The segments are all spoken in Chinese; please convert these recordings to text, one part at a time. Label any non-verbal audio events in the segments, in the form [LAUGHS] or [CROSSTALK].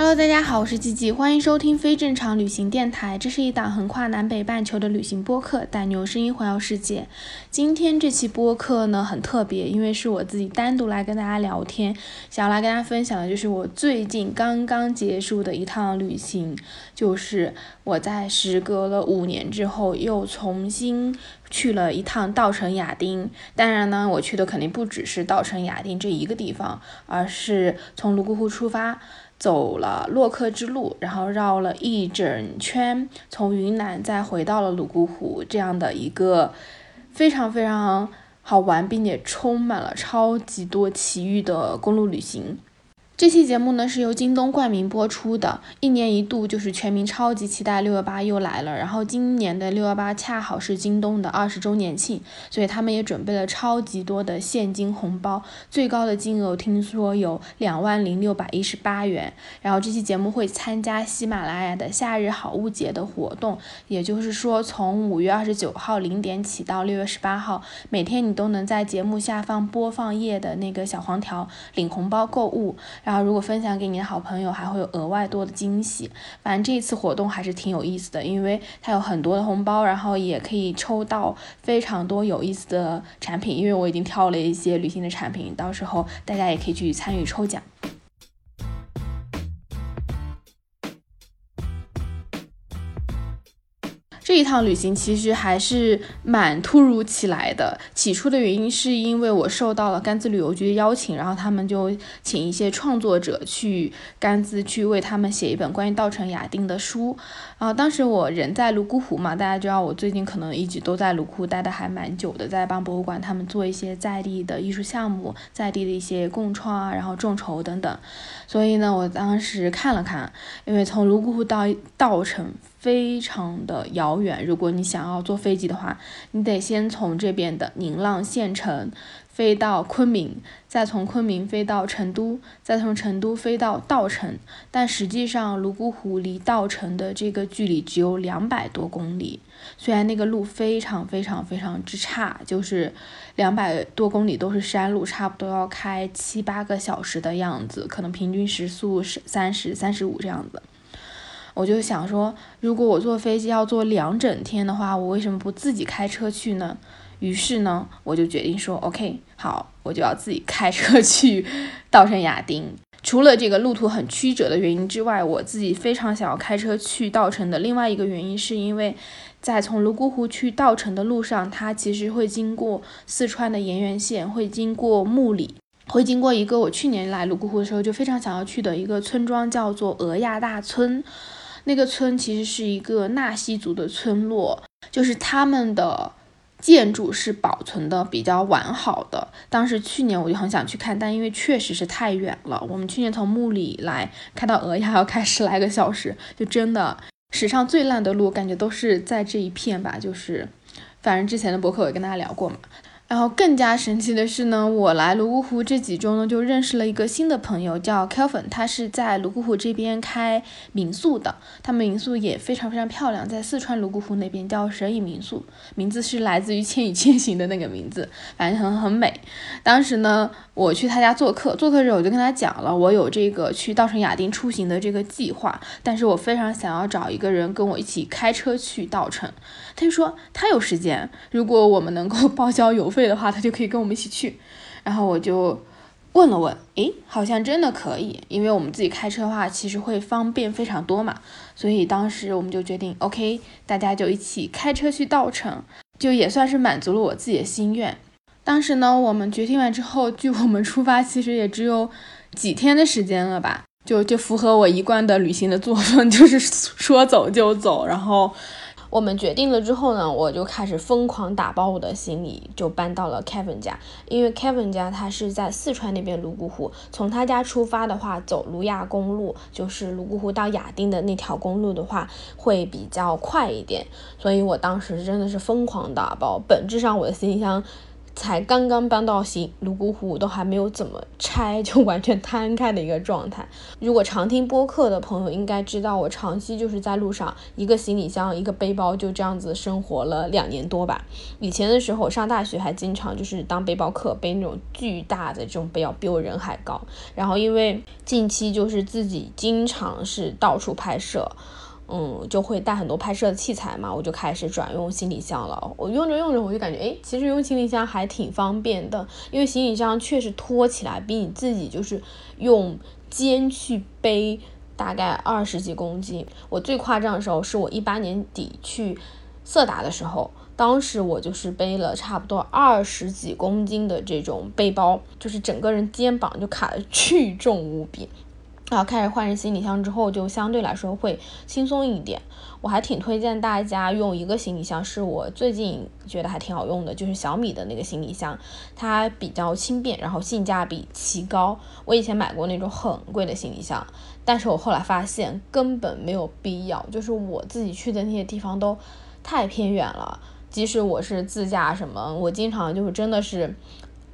Hello，大家好，我是季季，欢迎收听非正常旅行电台。这是一档横跨南北半球的旅行播客，带你用声音环游世界。今天这期播客呢很特别，因为是我自己单独来跟大家聊天，想要来跟大家分享的就是我最近刚刚结束的一趟旅行，就是我在时隔了五年之后又重新去了一趟稻城亚丁。当然呢，我去的肯定不只是稻城亚丁这一个地方，而是从泸沽湖出发。走了洛克之路，然后绕了一整圈，从云南再回到了泸沽湖，这样的一个非常非常好玩，并且充满了超级多奇遇的公路旅行。这期节目呢是由京东冠名播出的，一年一度就是全民超级期待六幺八又来了。然后今年的六幺八恰好是京东的二十周年庆，所以他们也准备了超级多的现金红包，最高的金额听说有两万零六百一十八元。然后这期节目会参加喜马拉雅的夏日好物节的活动，也就是说从五月二十九号零点起到六月十八号，每天你都能在节目下方播放页的那个小黄条领红包购物。后，如果分享给你的好朋友，还会有额外多的惊喜。反正这次活动还是挺有意思的，因为它有很多的红包，然后也可以抽到非常多有意思的产品。因为我已经挑了一些旅行的产品，到时候大家也可以去参与抽奖。这一趟旅行其实还是蛮突如其来的。起初的原因是因为我受到了甘孜旅游局的邀请，然后他们就请一些创作者去甘孜去为他们写一本关于稻城亚丁的书。然后当时我人在泸沽湖嘛，大家知道我最近可能一直都在泸沽湖待的还蛮久的，在帮博物馆他们做一些在地的艺术项目，在地的一些共创啊，然后众筹等等。所以呢，我当时看了看，因为从泸沽湖到稻城。非常的遥远，如果你想要坐飞机的话，你得先从这边的宁浪县城飞到昆明，再从昆明飞到成都，再从成都飞到稻城。但实际上，泸沽湖离稻城的这个距离只有两百多公里，虽然那个路非常非常非常之差，就是两百多公里都是山路，差不多要开七八个小时的样子，可能平均时速是三十三十五这样子。我就想说，如果我坐飞机要坐两整天的话，我为什么不自己开车去呢？于是呢，我就决定说，OK，好，我就要自己开车去稻城亚丁。除了这个路途很曲折的原因之外，我自己非常想要开车去稻城的另外一个原因，是因为在从泸沽湖去稻城的路上，它其实会经过四川的盐源县，会经过木里，会经过一个我去年来泸沽湖的时候就非常想要去的一个村庄，叫做俄亚大村。那个村其实是一个纳西族的村落，就是他们的建筑是保存的比较完好的。当时去年我就很想去看，但因为确实是太远了，我们去年从木里来开到俄亚要开十来个小时，就真的史上最烂的路，感觉都是在这一片吧。就是反正之前的博客我也跟大家聊过嘛。然后更加神奇的是呢，我来泸沽湖这几周呢，就认识了一个新的朋友，叫 Kelvin，他是在泸沽湖这边开民宿的，他们民宿也非常非常漂亮，在四川泸沽湖那边叫神隐民宿，名字是来自于《千与千寻》的那个名字，反正很很美。当时呢，我去他家做客，做客时候我就跟他讲了，我有这个去稻城亚丁出行的这个计划，但是我非常想要找一个人跟我一起开车去稻城。他就说他有时间，如果我们能够报销油费的话，他就可以跟我们一起去。然后我就问了问，诶，好像真的可以，因为我们自己开车的话，其实会方便非常多嘛。所以当时我们就决定，OK，大家就一起开车去稻城，就也算是满足了我自己的心愿。当时呢，我们决定完之后，[LAUGHS] 距我们出发其实也只有几天的时间了吧，就就符合我一贯的旅行的作风，[LAUGHS] 就是说走就走，然后。我们决定了之后呢，我就开始疯狂打包我的行李，就搬到了 Kevin 家。因为 Kevin 家他是在四川那边泸沽湖，从他家出发的话，走卢亚公路，就是泸沽湖到亚丁的那条公路的话，会比较快一点。所以我当时真的是疯狂打包，本质上我的行李箱。才刚刚搬到新泸沽湖，都还没有怎么拆，就完全摊开的一个状态。如果常听播客的朋友应该知道，我长期就是在路上，一个行李箱，一个背包，就这样子生活了两年多吧。以前的时候上大学还经常就是当背包客，背那种巨大的这种背包，比我人还高。然后因为近期就是自己经常是到处拍摄。嗯，就会带很多拍摄的器材嘛，我就开始转用行李箱了。我用着用着，我就感觉，哎，其实用行李箱还挺方便的，因为行李箱确实拖起来比你自己就是用肩去背大概二十几公斤。我最夸张的时候是我一八年底去色达的时候，当时我就是背了差不多二十几公斤的这种背包，就是整个人肩膀就卡的 [LAUGHS] 巨重无比。然后开始换成行李箱之后，就相对来说会轻松一点。我还挺推荐大家用一个行李箱，是我最近觉得还挺好用的，就是小米的那个行李箱，它比较轻便，然后性价比奇高。我以前买过那种很贵的行李箱，但是我后来发现根本没有必要，就是我自己去的那些地方都太偏远了，即使我是自驾什么，我经常就是真的是。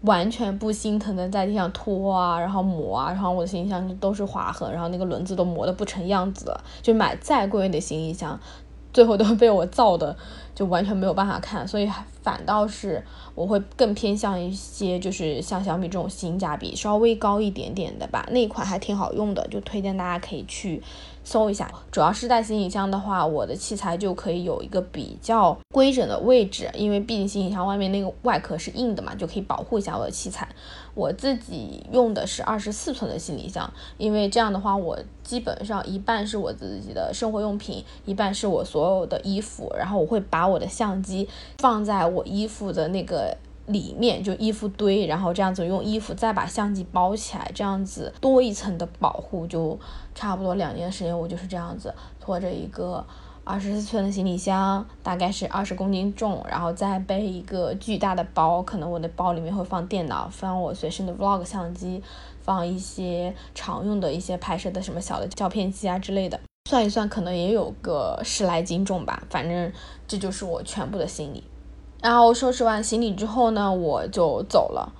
完全不心疼的在地上拖啊，然后磨啊，然后我的行李箱都是划痕，然后那个轮子都磨得不成样子了。就买再贵的行李箱，最后都被我造的就完全没有办法看。所以反倒是我会更偏向一些，就是像小米这种性价比稍微高一点点的吧，那款还挺好用的，就推荐大家可以去。搜一下，主要是带行李箱的话，我的器材就可以有一个比较规整的位置，因为毕竟行李箱外面那个外壳是硬的嘛，就可以保护一下我的器材。我自己用的是二十四寸的行李箱，因为这样的话，我基本上一半是我自己的生活用品，一半是我所有的衣服，然后我会把我的相机放在我衣服的那个。里面就衣服堆，然后这样子用衣服再把相机包起来，这样子多一层的保护，就差不多两年时间，我就是这样子拖着一个二十四寸的行李箱，大概是二十公斤重，然后再背一个巨大的包，可能我的包里面会放电脑，放我随身的 vlog 相机，放一些常用的一些拍摄的什么小的胶片机啊之类的，算一算可能也有个十来斤重吧，反正这就是我全部的行李。然后收拾完行李之后呢，我就走了。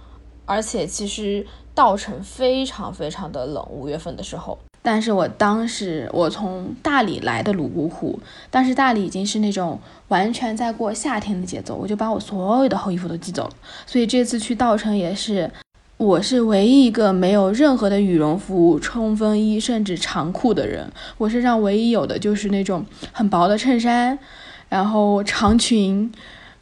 而且其实稻城非常非常的冷，五月份的时候。但是我当时我从大理来的泸沽湖，当时大理已经是那种完全在过夏天的节奏，我就把我所有的厚衣服都寄走了。所以这次去稻城也是，我是唯一一个没有任何的羽绒服、冲锋衣甚至长裤的人。我身上唯一有的就是那种很薄的衬衫，然后长裙。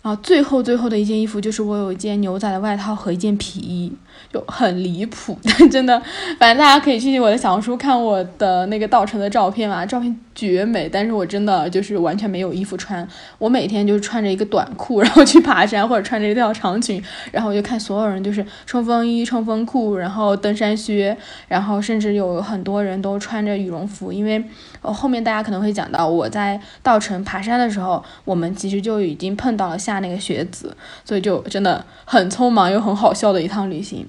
啊，最后最后的一件衣服就是我有一件牛仔的外套和一件皮衣，就很离谱，[LAUGHS] 但真的。反正大家可以去我的小红书看我的那个稻城的照片嘛，照片。绝美，但是我真的就是完全没有衣服穿。我每天就是穿着一个短裤，[LAUGHS] 然后去爬山，或者穿着一条长裙，然后我就看所有人就是冲锋衣、冲锋裤，然后登山靴，然后甚至有很多人都穿着羽绒服。因为后面大家可能会讲到，我在稻城爬山的时候，我们其实就已经碰到了下那个雪子，所以就真的很匆忙又很好笑的一趟旅行。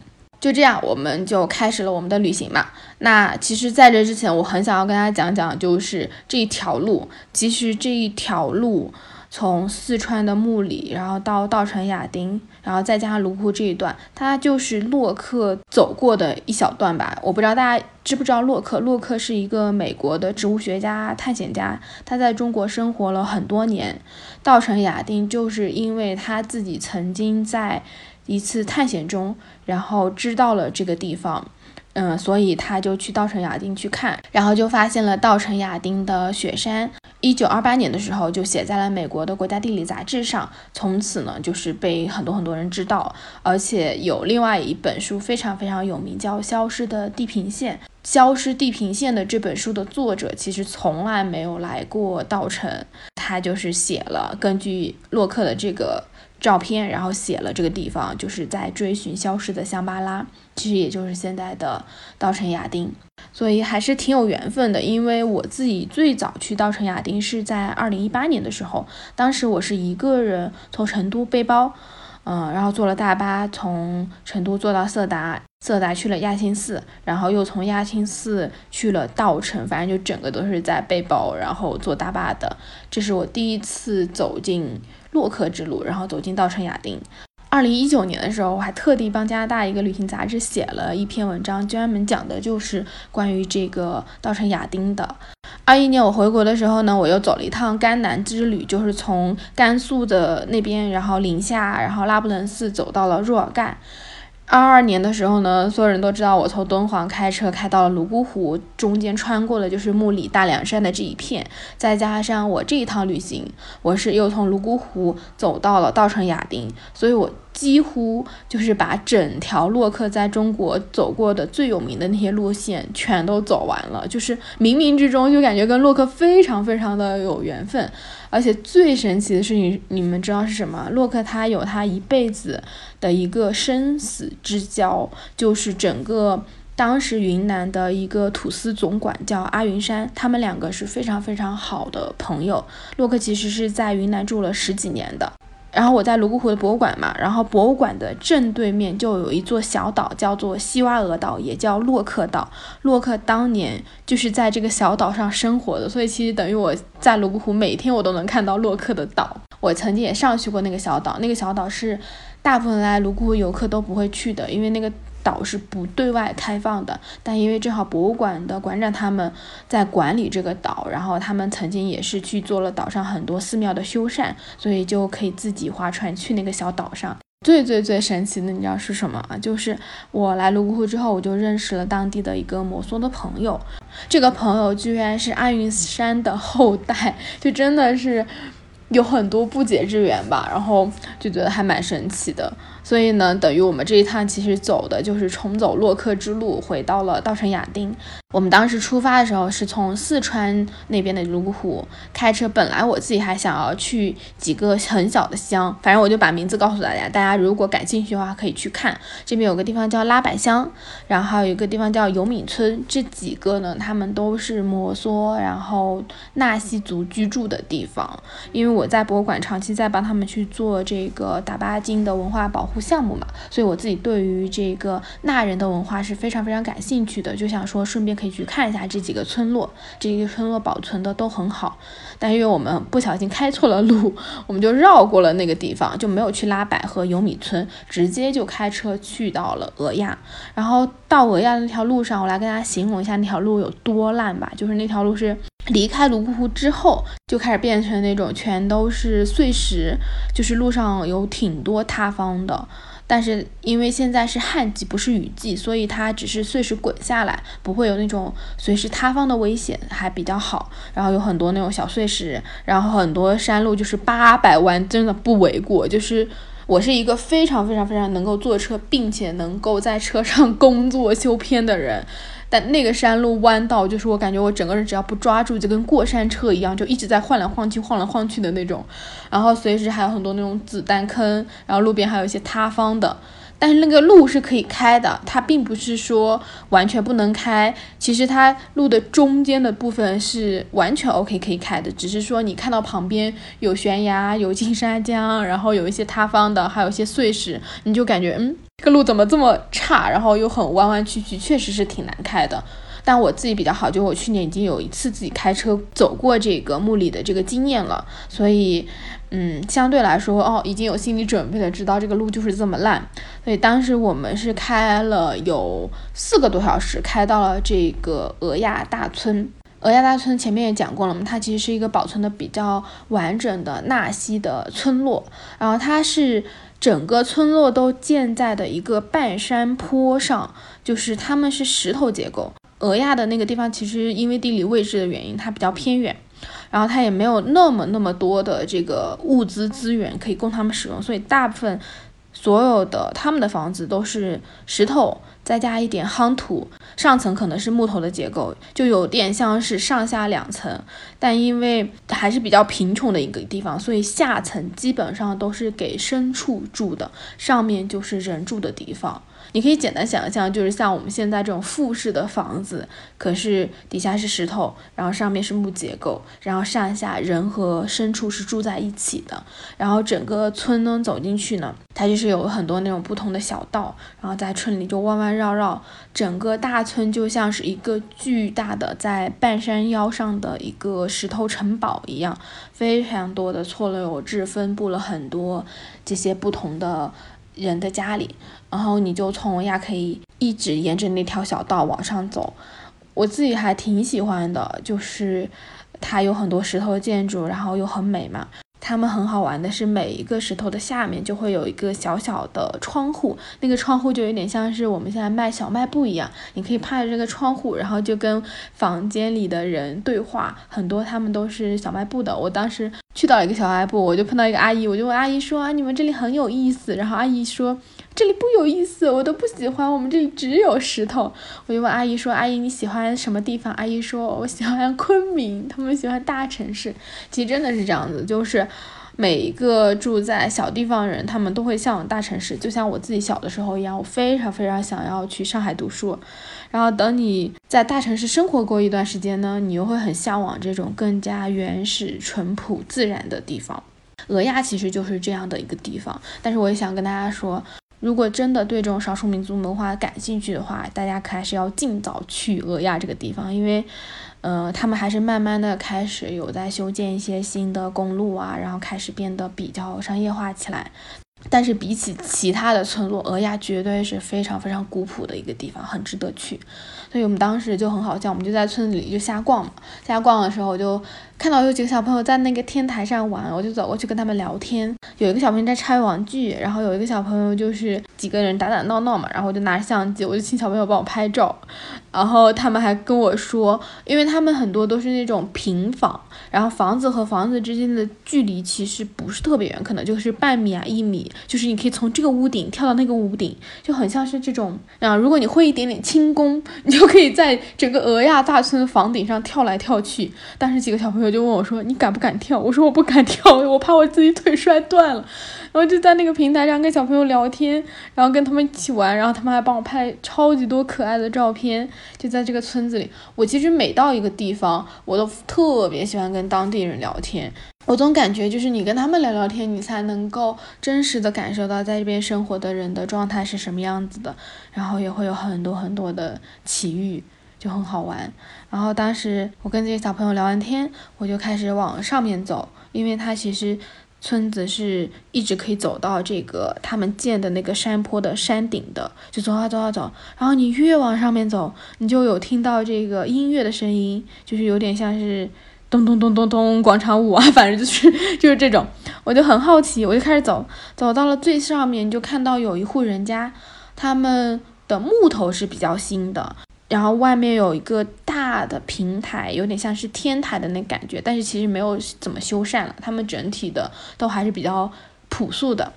就这样，我们就开始了我们的旅行嘛。那其实，在这之前，我很想要跟大家讲讲，就是这一条路。其实这一条路从四川的木里，然后到稻城亚丁，然后再加上泸沽这一段，它就是洛克走过的一小段吧。我不知道大家知不知道洛克？洛克是一个美国的植物学家、探险家，他在中国生活了很多年。稻城亚丁就是因为他自己曾经在。一次探险中，然后知道了这个地方，嗯，所以他就去稻城亚丁去看，然后就发现了稻城亚丁的雪山。一九二八年的时候，就写在了美国的国家地理杂志上，从此呢，就是被很多很多人知道。而且有另外一本书非常非常有名，叫《消失的地平线》。消失地平线的这本书的作者其实从来没有来过稻城，他就是写了根据洛克的这个照片，然后写了这个地方，就是在追寻消失的香巴拉，其实也就是现在的稻城亚丁，所以还是挺有缘分的。因为我自己最早去稻城亚丁是在二零一八年的时候，当时我是一个人从成都背包。嗯，然后坐了大巴从成都坐到色达，色达去了亚青寺，然后又从亚青寺去了稻城，反正就整个都是在背包，然后坐大巴的。这是我第一次走进洛克之路，然后走进稻城亚丁。二零一九年的时候，我还特地帮加拿大一个旅行杂志写了一篇文章，专门讲的就是关于这个稻城亚丁的。二一年我回国的时候呢，我又走了一趟甘南之旅，就是从甘肃的那边，然后宁夏，然后拉卜楞寺走到了若尔盖。二二年的时候呢，所有人都知道我从敦煌开车开到了泸沽湖，中间穿过的就是木里大凉山的这一片，再加上我这一趟旅行，我是又从泸沽湖走到了稻城亚丁，所以我。几乎就是把整条洛克在中国走过的最有名的那些路线全都走完了，就是冥冥之中就感觉跟洛克非常非常的有缘分，而且最神奇的事情，你们知道是什么？洛克他有他一辈子的一个生死之交，就是整个当时云南的一个土司总管叫阿云山，他们两个是非常非常好的朋友。洛克其实是在云南住了十几年的。然后我在泸沽湖的博物馆嘛，然后博物馆的正对面就有一座小岛，叫做西洼俄岛，也叫洛克岛。洛克当年就是在这个小岛上生活的，所以其实等于我在泸沽湖每天我都能看到洛克的岛。我曾经也上去过那个小岛，那个小岛是大部分来泸沽湖游客都不会去的，因为那个。岛是不对外开放的，但因为正好博物馆的馆长他们在管理这个岛，然后他们曾经也是去做了岛上很多寺庙的修缮，所以就可以自己划船去那个小岛上。最最最神奇的，你知道是什么啊？就是我来泸沽湖之后，我就认识了当地的一个摩梭的朋友，这个朋友居然是阿云山的后代，就真的是有很多不解之缘吧，然后就觉得还蛮神奇的。所以呢，等于我们这一趟其实走的就是重走洛克之路，回到了稻城亚丁。我们当时出发的时候是从四川那边的泸沽湖开车，本来我自己还想要去几个很小的乡，反正我就把名字告诉大家，大家如果感兴趣的话可以去看。这边有个地方叫拉柏乡，然后有一个地方叫游闽村，这几个呢，他们都是摩梭然后纳西族居住的地方。因为我在博物馆长期在帮他们去做这个达巴金的文化保护项目嘛，所以我自己对于这个纳人的文化是非常非常感兴趣的，就想说顺便可以。可以去看一下这几个村落，这些村落保存的都很好，但因为我们不小心开错了路，我们就绕过了那个地方，就没有去拉百和尤米村，直接就开车去到了俄亚。然后到俄亚那条路上，我来跟大家形容一下那条路有多烂吧，就是那条路是离开泸沽湖之后就开始变成那种全都是碎石，就是路上有挺多塌方的。但是因为现在是旱季，不是雨季，所以它只是碎石滚下来，不会有那种随时塌方的危险，还比较好。然后有很多那种小碎石，然后很多山路就是八百弯，真的不为过。就是我是一个非常非常非常能够坐车，并且能够在车上工作修片的人。但那个山路弯道，就是我感觉我整个人只要不抓住，就跟过山车一样，就一直在晃来晃去、晃来晃去的那种。然后随时还有很多那种子弹坑，然后路边还有一些塌方的。但是那个路是可以开的，它并不是说完全不能开。其实它路的中间的部分是完全 OK 可以开的，只是说你看到旁边有悬崖、有金沙江，然后有一些塌方的，还有一些碎石，你就感觉嗯。这个路怎么这么差，然后又很弯弯曲曲，确实是挺难开的。但我自己比较好，就我去年已经有一次自己开车走过这个墓里的这个经验了，所以，嗯，相对来说，哦，已经有心理准备了，知道这个路就是这么烂。所以当时我们是开了有四个多小时，开到了这个俄亚大村。俄亚大村前面也讲过了嘛，它其实是一个保存的比较完整的纳西的村落，然后它是。整个村落都建在的一个半山坡上，就是他们是石头结构。俄亚的那个地方其实因为地理位置的原因，它比较偏远，然后它也没有那么那么多的这个物资资源可以供他们使用，所以大部分。所有的他们的房子都是石头。再加一点夯土，上层可能是木头的结构，就有点像是上下两层。但因为还是比较贫穷的一个地方，所以下层基本上都是给牲畜住的，上面就是人住的地方。你可以简单想象，就是像我们现在这种复式的房子，可是底下是石头，然后上面是木结构，然后上下人和牲畜是住在一起的。然后整个村呢走进去呢，它就是有很多那种不同的小道，然后在村里就弯弯绕绕，整个大村就像是一个巨大的在半山腰上的一个石头城堡一样，非常多的错落有致，分布了很多这些不同的。人的家里，然后你就从亚克力一直沿着那条小道往上走，我自己还挺喜欢的，就是它有很多石头建筑，然后又很美嘛。他们很好玩的是，每一个石头的下面就会有一个小小的窗户，那个窗户就有点像是我们现在卖小卖部一样，你可以趴着这个窗户，然后就跟房间里的人对话。很多他们都是小卖部的。我当时去到一个小卖部，我就碰到一个阿姨，我就问阿姨说：“啊，你们这里很有意思。”然后阿姨说：“这里不有意思，我都不喜欢，我们这里只有石头。”我就问阿姨说：“阿姨你喜欢什么地方？”阿姨说：“我喜欢昆明，他们喜欢大城市。”其实真的是这样子，就是。每一个住在小地方人，他们都会向往大城市，就像我自己小的时候一样。我非常非常想要去上海读书，然后等你在大城市生活过一段时间呢，你又会很向往这种更加原始、淳朴、自然的地方。俄亚其实就是这样的一个地方。但是我也想跟大家说，如果真的对这种少数民族文化感兴趣的话，大家可还是要尽早去俄亚这个地方，因为。呃，他们还是慢慢的开始有在修建一些新的公路啊，然后开始变得比较商业化起来。但是比起其他的村落，俄亚绝对是非常非常古朴的一个地方，很值得去。所以我们当时就很好笑，我们就在村子里就瞎逛嘛。瞎逛的时候，就看到有几个小朋友在那个天台上玩，我就走过去跟他们聊天。有一个小朋友在拆玩具，然后有一个小朋友就是几个人打打闹闹嘛，然后我就拿着相机，我就请小朋友帮我拍照。然后他们还跟我说，因为他们很多都是那种平房，然后房子和房子之间的距离其实不是特别远，可能就是半米啊一米，就是你可以从这个屋顶跳到那个屋顶，就很像是这种啊，如果你会一点点轻功，你就。可以在整个俄亚大村的房顶上跳来跳去，当时几个小朋友我就问我说：“你敢不敢跳？”我说：“我不敢跳，我怕我自己腿摔断了。”然后就在那个平台上跟小朋友聊天，然后跟他们一起玩，然后他们还帮我拍超级多可爱的照片。就在这个村子里，我其实每到一个地方，我都特别喜欢跟当地人聊天。我总感觉就是你跟他们聊聊天，你才能够真实的感受到在这边生活的人的状态是什么样子的，然后也会有很多很多的奇遇，就很好玩。然后当时我跟这些小朋友聊完天，我就开始往上面走，因为它其实村子是一直可以走到这个他们建的那个山坡的山顶的，就走啊走啊走。然后你越往上面走，你就有听到这个音乐的声音，就是有点像是。咚咚咚咚咚，广场舞啊，[LAUGHS] 反正就是就是这种，我就很好奇，我就开始走，走到了最上面，就看到有一户人家，他们的木头是比较新的，然后外面有一个大的平台，有点像是天台的那感觉，但是其实没有怎么修缮了，他们整体的都还是比较朴素的。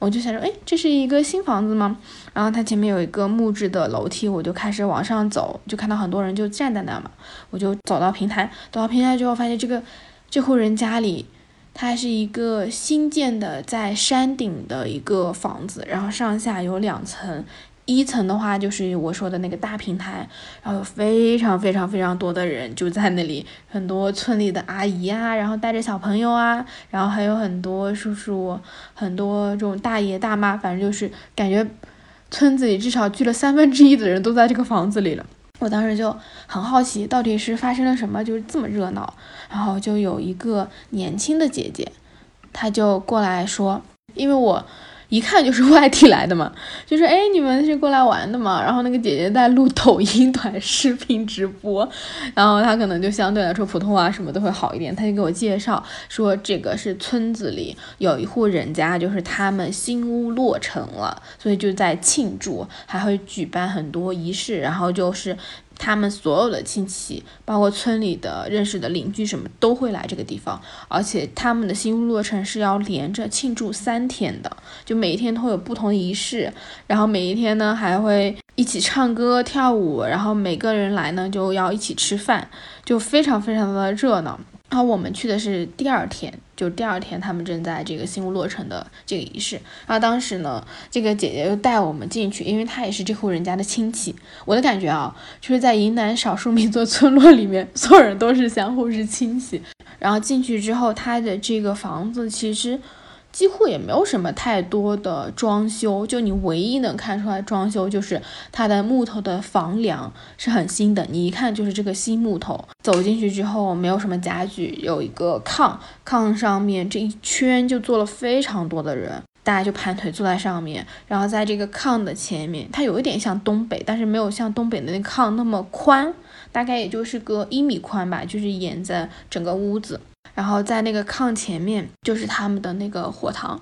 我就想说，哎，这是一个新房子吗？然后它前面有一个木质的楼梯，我就开始往上走，就看到很多人就站在那嘛。我就走到平台，走到平台之后，发现这个这户人家里，它是一个新建的在山顶的一个房子，然后上下有两层。一层的话就是我说的那个大平台，然后有非常非常非常多的人就在那里，很多村里的阿姨啊，然后带着小朋友啊，然后还有很多叔叔，很多这种大爷大妈，反正就是感觉村子里至少聚了三分之一的人都在这个房子里了。我当时就很好奇，到底是发生了什么，就是这么热闹。然后就有一个年轻的姐姐，她就过来说，因为我。一看就是外地来的嘛，[LAUGHS] 就说哎，你们是过来玩的嘛？然后那个姐姐在录抖音短视频直播，然后她可能就相对来说普通话什么都会好一点，她就给我介绍说这个是村子里有一户人家，就是他们新屋落成了，所以就在庆祝，还会举办很多仪式，然后就是。他们所有的亲戚，包括村里的认识的邻居什么都会来这个地方，而且他们的新屋落成是要连着庆祝三天的，就每一天都会有不同的仪式，然后每一天呢还会一起唱歌跳舞，然后每个人来呢就要一起吃饭，就非常非常的热闹。然后我们去的是第二天，就第二天他们正在这个新屋落成的这个仪式。然后当时呢，这个姐姐又带我们进去，因为她也是这户人家的亲戚。我的感觉啊，就是在云南少数民族村落里面，所有人都是相互是亲戚。然后进去之后，他的这个房子其实。几乎也没有什么太多的装修，就你唯一能看出来装修就是它的木头的房梁是很新的，你一看就是这个新木头。走进去之后没有什么家具，有一个炕，炕上面这一圈就坐了非常多的人，大家就盘腿坐在上面，然后在这个炕的前面，它有一点像东北，但是没有像东北的那炕那么宽，大概也就是个一米宽吧，就是沿着整个屋子。然后在那个炕前面就是他们的那个火塘，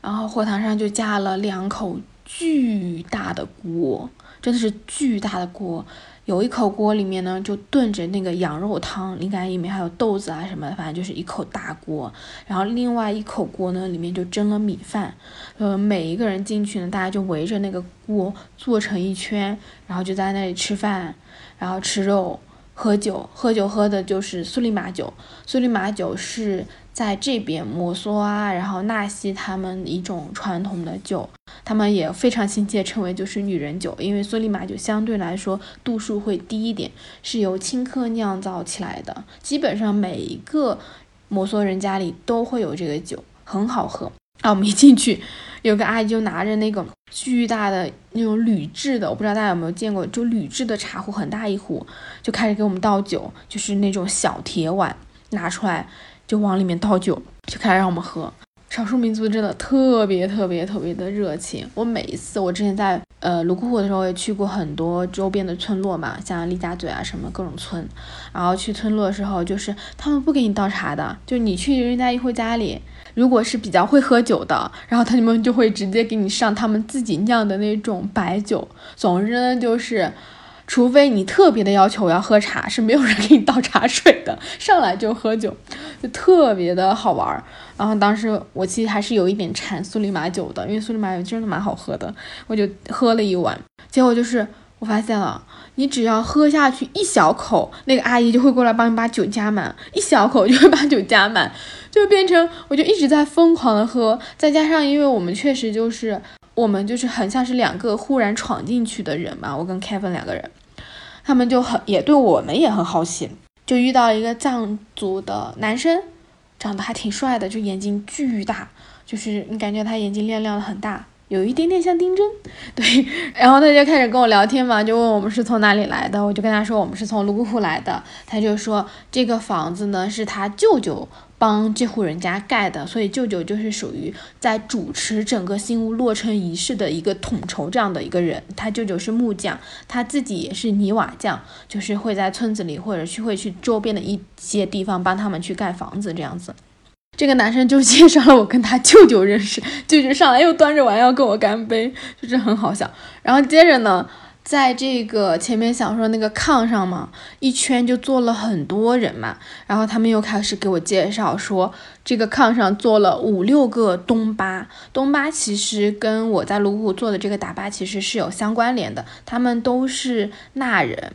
然后火塘上就架了两口巨大的锅，真的是巨大的锅。有一口锅里面呢就炖着那个羊肉汤，应该里面还有豆子啊什么的，反正就是一口大锅。然后另外一口锅呢里面就蒸了米饭。呃，每一个人进去呢，大家就围着那个锅坐成一圈，然后就在那里吃饭，然后吃肉。喝酒，喝酒喝的就是苏里马酒。苏里马酒是在这边摩梭啊，然后纳西他们一种传统的酒，他们也非常亲切称为就是女人酒，因为苏里马酒相对来说度数会低一点，是由青稞酿造起来的，基本上每一个摩梭人家里都会有这个酒，很好喝。啊，我们一进去，有个阿姨就拿着那个巨大的那种铝制的，我不知道大家有没有见过，就铝制的茶壶，很大一壶，就开始给我们倒酒，就是那种小铁碗拿出来，就往里面倒酒，就开始让我们喝。少数民族真的特别特别特别的热情。我每一次，我之前在呃泸沽湖的时候也去过很多周边的村落嘛，像李家嘴啊什么各种村，然后去村落的时候，就是他们不给你倒茶的，就你去人家一户家里。如果是比较会喝酒的，然后他们就会直接给你上他们自己酿的那种白酒。总之呢，就是，除非你特别的要求我要喝茶，是没有人给你倒茶水的，上来就喝酒，就特别的好玩儿。然后当时我其实还是有一点馋苏里马酒的，因为苏里马酒真的蛮好喝的，我就喝了一碗，结果就是我发现了。你只要喝下去一小口，那个阿姨就会过来帮你把酒加满，一小口就会把酒加满，就变成我就一直在疯狂的喝。再加上，因为我们确实就是我们就是很像是两个忽然闯进去的人嘛，我跟 Kevin 两个人，他们就很也对我们也很好奇，就遇到一个藏族的男生，长得还挺帅的，就眼睛巨大，就是你感觉他眼睛亮亮的很大。有一点点像丁真，[LAUGHS] 对，然后他就开始跟我聊天嘛，就问我们是从哪里来的，我就跟他说我们是从泸沽湖来的，他就说这个房子呢是他舅舅帮这户人家盖的，所以舅舅就是属于在主持整个新屋落成仪式的一个统筹这样的一个人，他舅舅是木匠，他自己也是泥瓦匠，就是会在村子里或者去会去周边的一些地方帮他们去盖房子这样子。这个男生就介绍了我跟他舅舅认识，[LAUGHS] 舅舅上来又端着碗要跟我干杯，就是很好笑。然后接着呢，在这个前面想说那个炕上嘛，一圈就坐了很多人嘛，然后他们又开始给我介绍说，这个炕上坐了五六个东巴，东巴其实跟我在泸沽湖做的这个打巴其实是有相关联的，他们都是纳人。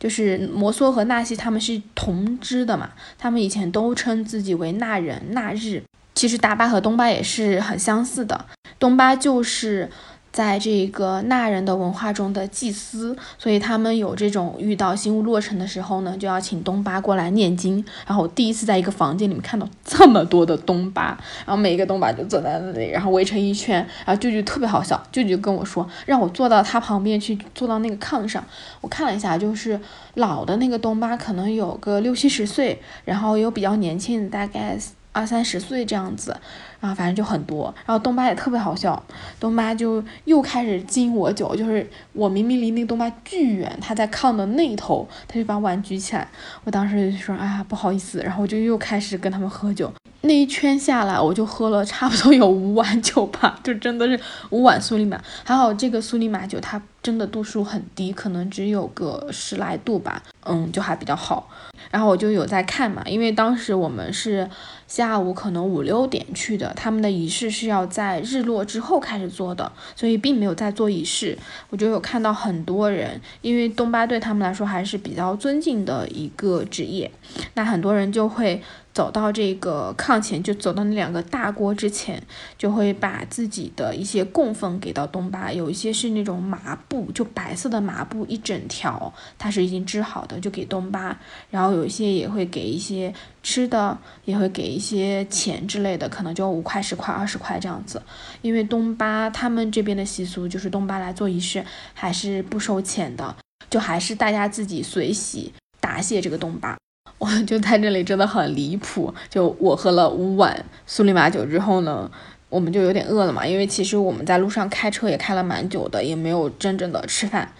就是摩梭和纳西他们是同支的嘛，他们以前都称自己为纳人、纳日。其实达巴和东巴也是很相似的，东巴就是。在这个纳人的文化中的祭司，所以他们有这种遇到新屋落成的时候呢，就要请东巴过来念经。然后我第一次在一个房间里面看到这么多的东巴，然后每一个东巴就坐在那里，然后围成一圈。然后舅舅特别好笑，舅舅跟我说让我坐到他旁边去，坐到那个炕上。我看了一下，就是老的那个东巴可能有个六七十岁，然后有比较年轻的，大概。二三十岁这样子，啊反正就很多，然后东巴也特别好笑，东巴就又开始敬我酒，就是我明明离那个东巴巨远，他在炕的那头，他就把碗举起来，我当时就说哎呀不好意思，然后我就又开始跟他们喝酒，那一圈下来，我就喝了差不多有五碗酒吧，就真的是五碗苏利玛。还好这个苏利玛酒它真的度数很低，可能只有个十来度吧，嗯，就还比较好。然后我就有在看嘛，因为当时我们是下午可能五六点去的，他们的仪式是要在日落之后开始做的，所以并没有在做仪式。我就有看到很多人，因为东巴对他们来说还是比较尊敬的一个职业，那很多人就会。走到这个炕前，就走到那两个大锅之前，就会把自己的一些供奉给到东巴。有一些是那种麻布，就白色的麻布一整条，它是已经织好的，就给东巴。然后有一些也会给一些吃的，也会给一些钱之类的，可能就五块、十块、二十块这样子。因为东巴他们这边的习俗就是东巴来做仪式还是不收钱的，就还是大家自己随喜答谢这个东巴。我 [LAUGHS] 就在这里真的很离谱，就我喝了五碗苏利玛酒之后呢，我们就有点饿了嘛，因为其实我们在路上开车也开了蛮久的，也没有真正的吃饭，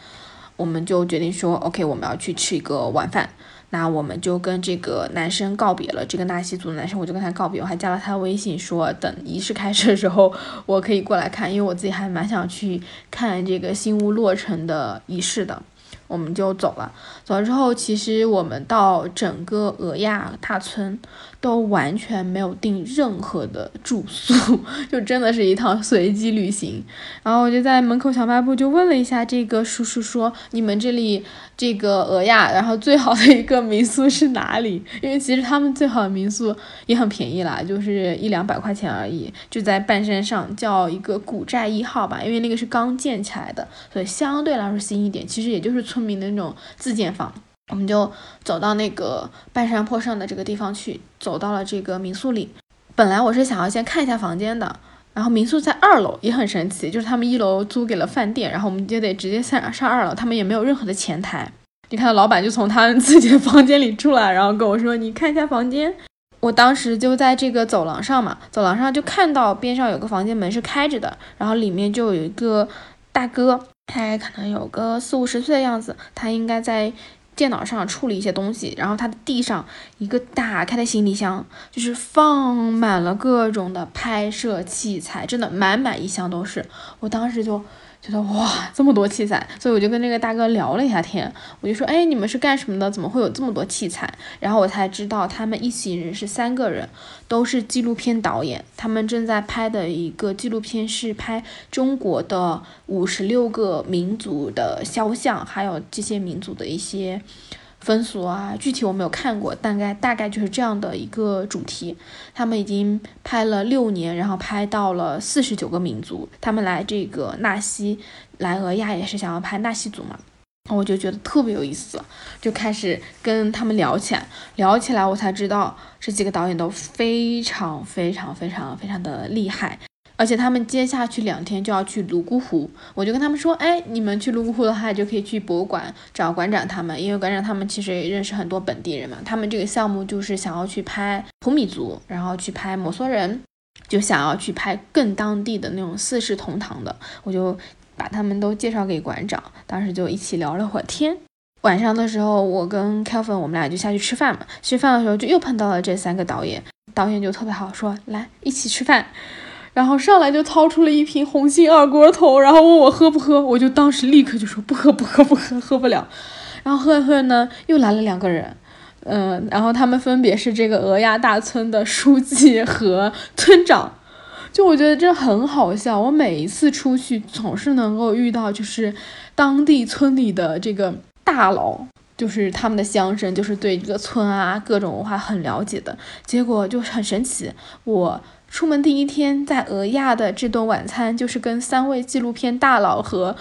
我们就决定说，OK，我们要去吃一个晚饭。那我们就跟这个男生告别了，这个纳西族的男生，我就跟他告别，我还加了他微信，说等仪式开始的时候，我可以过来看，因为我自己还蛮想去看这个新屋落成的仪式的。我们就走了，走了之后，其实我们到整个俄亚大村。都完全没有订任何的住宿，就真的是一趟随机旅行。然后我就在门口小卖部就问了一下这个叔叔，说你们这里这个俄亚，然后最好的一个民宿是哪里？因为其实他们最好的民宿也很便宜啦，就是一两百块钱而已，就在半山上，叫一个古寨一号吧，因为那个是刚建起来的，所以相对来说新一点。其实也就是村民的那种自建房。我们就走到那个半山坡上的这个地方去，走到了这个民宿里。本来我是想要先看一下房间的，然后民宿在二楼，也很神奇，就是他们一楼租给了饭店，然后我们就得直接上上二楼，他们也没有任何的前台。你看到老板就从他 [LAUGHS] 自己的房间里出来，然后跟我说：“你看一下房间。”我当时就在这个走廊上嘛，走廊上就看到边上有个房间门是开着的，然后里面就有一个大哥，他可能有个四五十岁的样子，他应该在。电脑上处理一些东西，然后他的地上一个打开的行李箱，就是放满了各种的拍摄器材，真的满满一箱都是。我当时就。觉得哇，这么多器材，所以我就跟那个大哥聊了一下天，我就说，哎，你们是干什么的？怎么会有这么多器材？然后我才知道，他们一行人是三个人，都是纪录片导演，他们正在拍的一个纪录片是拍中国的五十六个民族的肖像，还有这些民族的一些。风俗啊，具体我没有看过，大概大概就是这样的一个主题。他们已经拍了六年，然后拍到了四十九个民族。他们来这个纳西，来俄亚也是想要拍纳西族嘛。我就觉得特别有意思，就开始跟他们聊起来。聊起来，我才知道这几个导演都非常非常非常非常的厉害。而且他们接下去两天就要去泸沽湖，我就跟他们说，哎，你们去泸沽湖的话，就可以去博物馆找馆长他们，因为馆长他们其实也认识很多本地人嘛。他们这个项目就是想要去拍普米族，然后去拍摩梭人，就想要去拍更当地的那种四世同堂的。我就把他们都介绍给馆长，当时就一起聊了会儿天。晚上的时候，我跟 Kelvin 我们俩就下去吃饭嘛。吃饭的时候就又碰到了这三个导演，导演就特别好，说来一起吃饭。然后上来就掏出了一瓶红星二锅头，然后问我喝不喝，我就当时立刻就说不喝不喝不喝，喝不了。然后喝着喝着呢，又来了两个人，嗯，然后他们分别是这个俄亚大村的书记和村长，[LAUGHS] 就我觉得这很好笑。我每一次出去总是能够遇到，就是当地村里的这个大佬，就是他们的乡绅，就是对这个村啊各种文化很了解的。结果就很神奇，我。出门第一天，在俄亚的这顿晚餐就是跟三位纪录片大佬和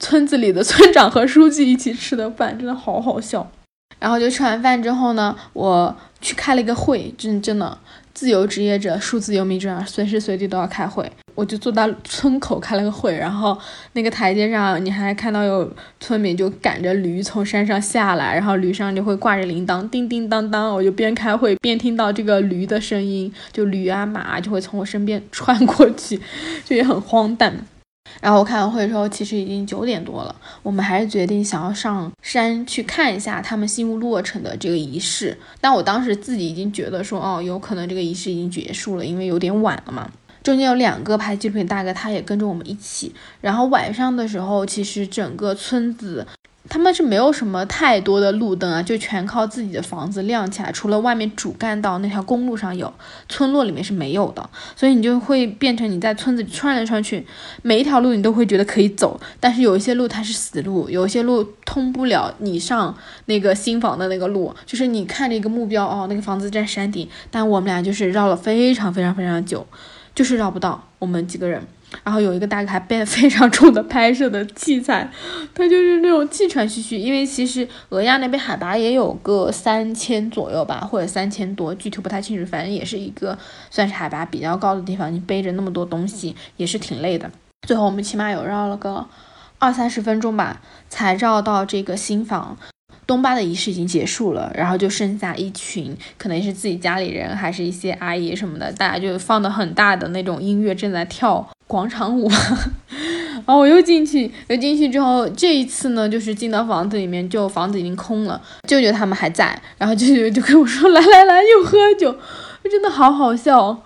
村子里的村长和书记一起吃的饭，真的好好笑。然后就吃完饭之后呢，我去开了一个会，真真的。自由职业者、数字游民这样，随时随地都要开会。我就坐到村口开了个会，然后那个台阶上，你还看到有村民就赶着驴从山上下来，然后驴上就会挂着铃铛，叮叮当当。我就边开会边听到这个驴的声音，就驴啊马就会从我身边穿过去，就也很荒诞。然后我开完会之后，其实已经九点多了，我们还是决定想要上山去看一下他们新屋落成的这个仪式。但我当时自己已经觉得说，哦，有可能这个仪式已经结束了，因为有点晚了嘛。中间有两个拍纪录片大哥，他也跟着我们一起。然后晚上的时候，其实整个村子。他们是没有什么太多的路灯啊，就全靠自己的房子亮起来。除了外面主干道那条公路上有，村落里面是没有的。所以你就会变成你在村子里穿来穿去，每一条路你都会觉得可以走，但是有一些路它是死路，有一些路通不了你上那个新房的那个路。就是你看着一个目标哦，那个房子在山顶，但我们俩就是绕了非常非常非常久，就是绕不到。我们几个人。然后有一个大哥还背了非常重的拍摄的器材，[LAUGHS] 他就是那种气喘吁吁。因为其实俄亚那边海拔也有个三千左右吧，或者三千多，具体不太清楚。反正也是一个算是海拔比较高的地方，你背着那么多东西也是挺累的。最后我们起码有绕了个二三十分钟吧，才绕到这个新房。东巴的仪式已经结束了，然后就剩下一群，可能是自己家里人，还是一些阿姨什么的，大家就放的很大的那种音乐正在跳。广场舞，[LAUGHS] 然后我又进去，又进去之后，这一次呢，就是进到房子里面，就房子已经空了，舅舅他们还在，然后舅舅就跟我说：“来来来，又喝酒，真的好好笑。”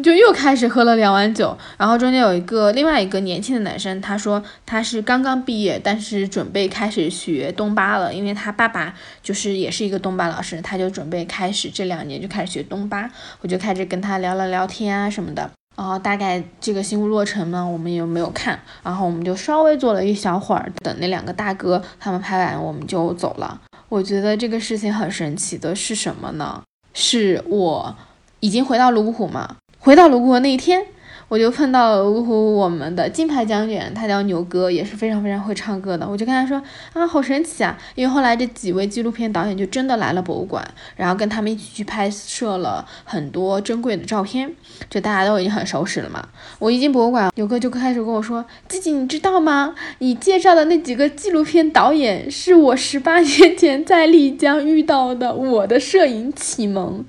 就又开始喝了两碗酒，然后中间有一个另外一个年轻的男生，他说他是刚刚毕业，但是准备开始学东巴了，因为他爸爸就是也是一个东巴老师，他就准备开始这两年就开始学东巴，我就开始跟他聊了聊天啊什么的。然后大概这个新屋落成呢，我们也没有看，然后我们就稍微坐了一小会儿，等那两个大哥他们拍完，我们就走了。我觉得这个事情很神奇的是什么呢？是我已经回到泸沽湖嘛？回到泸沽湖那一天。我就碰到了我们的金牌将军，他叫牛哥，也是非常非常会唱歌的。我就跟他说啊，好神奇啊！因为后来这几位纪录片导演就真的来了博物馆，然后跟他们一起去拍摄了很多珍贵的照片，就大家都已经很熟识了嘛。我一进博物馆，牛哥就开始跟我说：“吉吉，你知道吗？你介绍的那几个纪录片导演是我十八年前在丽江遇到的，我的摄影启蒙。”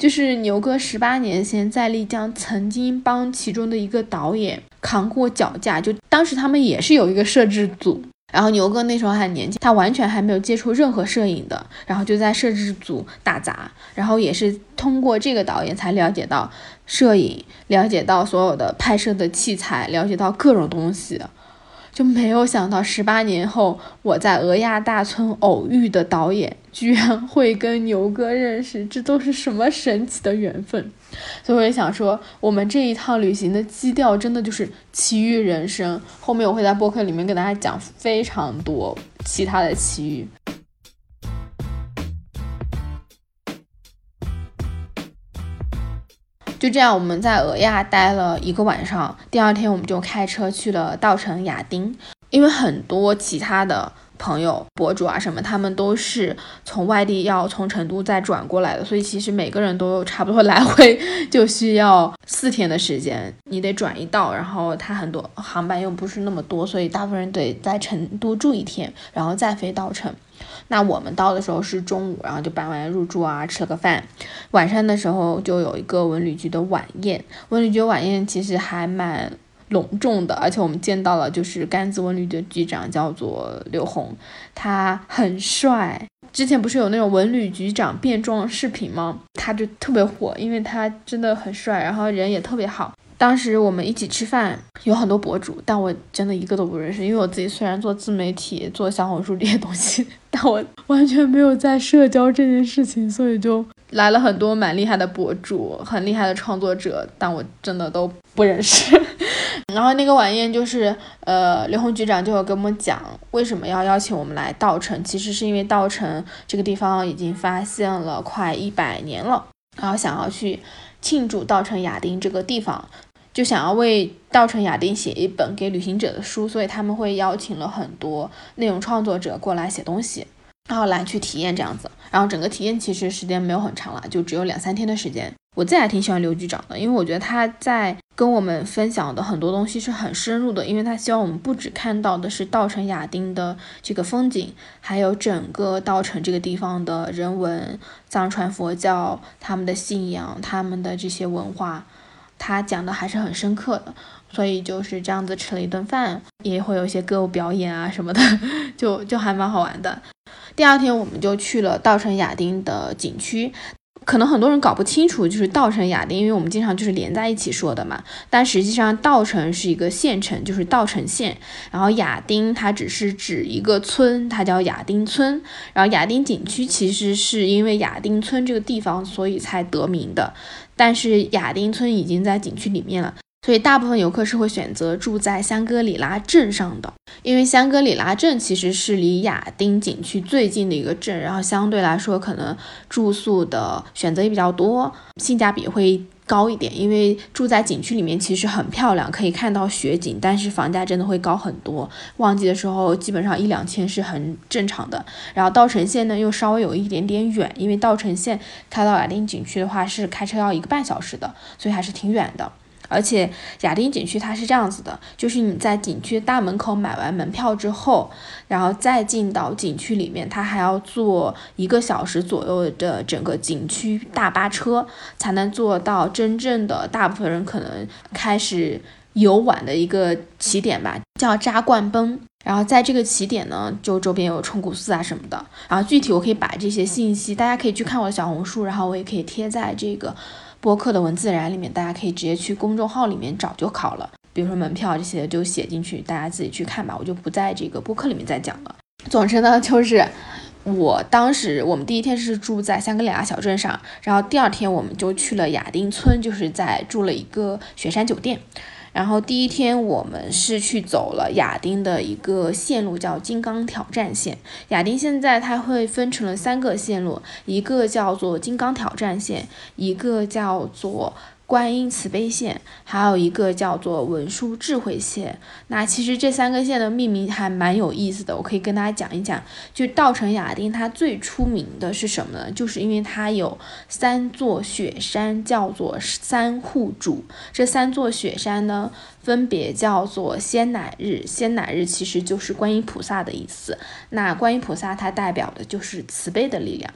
就是牛哥十八年前在丽江曾经帮其中的一个导演扛过脚架，就当时他们也是有一个摄制组，然后牛哥那时候还年轻，他完全还没有接触任何摄影的，然后就在摄制组打杂，然后也是通过这个导演才了解到摄影，了解到所有的拍摄的器材，了解到各种东西。就没有想到，十八年后我在俄亚大村偶遇的导演，居然会跟牛哥认识，这都是什么神奇的缘分？所以我也想说，我们这一趟旅行的基调真的就是奇遇人生。后面我会在播客里面跟大家讲非常多其他的奇遇。就这样，我们在俄亚待了一个晚上。第二天，我们就开车去了稻城亚丁，因为很多其他的朋友、博主啊什么，他们都是从外地要从成都再转过来的，所以其实每个人都差不多来回 [LAUGHS] 就需要四天的时间。你得转一道，然后他很多航班又不是那么多，所以大部分人得在成都住一天，然后再飞稻城。那我们到的时候是中午，然后就办完入住啊，吃了个饭。晚上的时候就有一个文旅局的晚宴，文旅局晚宴其实还蛮隆重的，而且我们见到了就是甘孜文旅的局长，叫做刘红，他很帅。之前不是有那种文旅局长变装视频吗？他就特别火，因为他真的很帅，然后人也特别好。当时我们一起吃饭，有很多博主，但我真的一个都不认识。因为我自己虽然做自媒体、做小红书这些东西，[LAUGHS] 但我完全没有在社交这件事情，所以就来了很多蛮厉害的博主、很厉害的创作者，但我真的都不认识。[LAUGHS] 然后那个晚宴就是，呃，刘红局长就有跟我们讲，为什么要邀请我们来稻城，其实是因为稻城这个地方已经发现了快一百年了，然后想要去庆祝稻城亚丁这个地方。就想要为稻城亚丁写一本给旅行者的书，所以他们会邀请了很多内容创作者过来写东西，然后来去体验这样子。然后整个体验其实时间没有很长了，就只有两三天的时间。我自己还挺喜欢刘局长的，因为我觉得他在跟我们分享的很多东西是很深入的，因为他希望我们不只看到的是稻城亚丁的这个风景，还有整个稻城这个地方的人文、藏传佛教、他们的信仰、他们的这些文化。他讲的还是很深刻的，所以就是这样子吃了一顿饭，也会有一些歌舞表演啊什么的，[LAUGHS] 就就还蛮好玩的。第二天我们就去了稻城亚丁的景区。可能很多人搞不清楚，就是稻城亚丁，因为我们经常就是连在一起说的嘛。但实际上，稻城是一个县城，就是稻城县。然后亚丁它只是指一个村，它叫亚丁村。然后亚丁景区其实是因为亚丁村这个地方，所以才得名的。但是亚丁村已经在景区里面了。所以大部分游客是会选择住在香格里拉镇上的，因为香格里拉镇其实是离亚丁景区最近的一个镇，然后相对来说可能住宿的选择也比较多，性价比会高一点。因为住在景区里面其实很漂亮，可以看到雪景，但是房价真的会高很多。旺季的时候基本上一两千是很正常的。然后稻城县呢又稍微有一点点远，因为稻城县开到亚丁景区的话是开车要一个半小时的，所以还是挺远的。而且亚丁景区它是这样子的，就是你在景区大门口买完门票之后，然后再进到景区里面，它还要坐一个小时左右的整个景区大巴车，才能坐到真正的大部分人可能开始游玩的一个起点吧，叫扎灌崩。然后在这个起点呢，就周边有冲古寺啊什么的。然后具体我可以把这些信息，大家可以去看我的小红书，然后我也可以贴在这个。播客的文字栏里面，大家可以直接去公众号里面找就好了。比如说门票这些就写进去，大家自己去看吧，我就不在这个播客里面再讲了。总之呢，就是我当时我们第一天是住在香格里拉小镇上，然后第二天我们就去了亚丁村，就是在住了一个雪山酒店。然后第一天我们是去走了亚丁的一个线路，叫金刚挑战线。亚丁现在它会分成了三个线路，一个叫做金刚挑战线，一个叫做。观音慈悲线，还有一个叫做文殊智慧线。那其实这三个线的命名还蛮有意思的，我可以跟大家讲一讲。就稻城亚丁，它最出名的是什么呢？就是因为它有三座雪山，叫做三户主。这三座雪山呢，分别叫做仙乃日。仙乃日其实就是观音菩萨的意思。那观音菩萨它代表的就是慈悲的力量。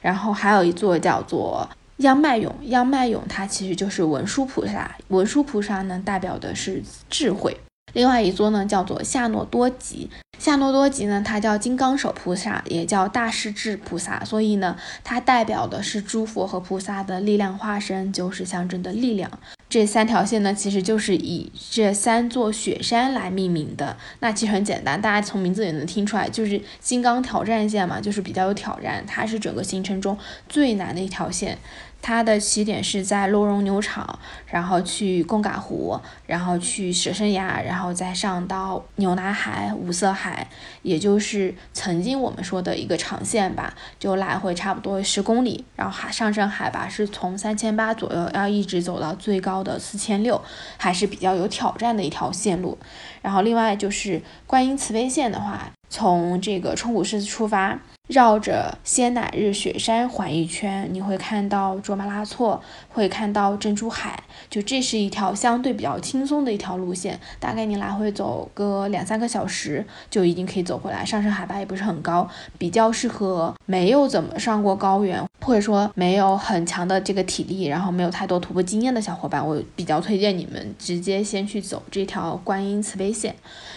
然后还有一座叫做。央麦勇，央麦勇，它其实就是文殊菩萨。文殊菩萨呢，代表的是智慧。另外一座呢，叫做夏诺多吉。夏诺多吉呢，它叫金刚手菩萨，也叫大势至菩萨。所以呢，它代表的是诸佛和菩萨的力量化身，就是象征的力量。这三条线呢，其实就是以这三座雪山来命名的。那其实很简单，大家从名字也能听出来，就是金刚挑战线嘛，就是比较有挑战。它是整个行程中最难的一条线。它的起点是在洛绒牛场，然后去贡嘎湖，然后去舍身崖，然后再上到牛奶海、五色海，也就是曾经我们说的一个长线吧，就来回差不多十公里，然后海上升海拔是从三千八左右，要一直走到最高的四千六，还是比较有挑战的一条线路。然后另外就是观音慈悲线的话，从这个冲古寺出发。绕着仙乃日雪山环一圈，你会看到卓玛拉措，会看到珍珠海。就这是一条相对比较轻松的一条路线，大概你来回走个两三个小时就已经可以走回来。上升海拔也不是很高，比较适合没有怎么上过高原，或者说没有很强的这个体力，然后没有太多徒步经验的小伙伴，我比较推荐你们直接先去走这条观音慈悲线。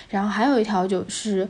然后还有一条就是。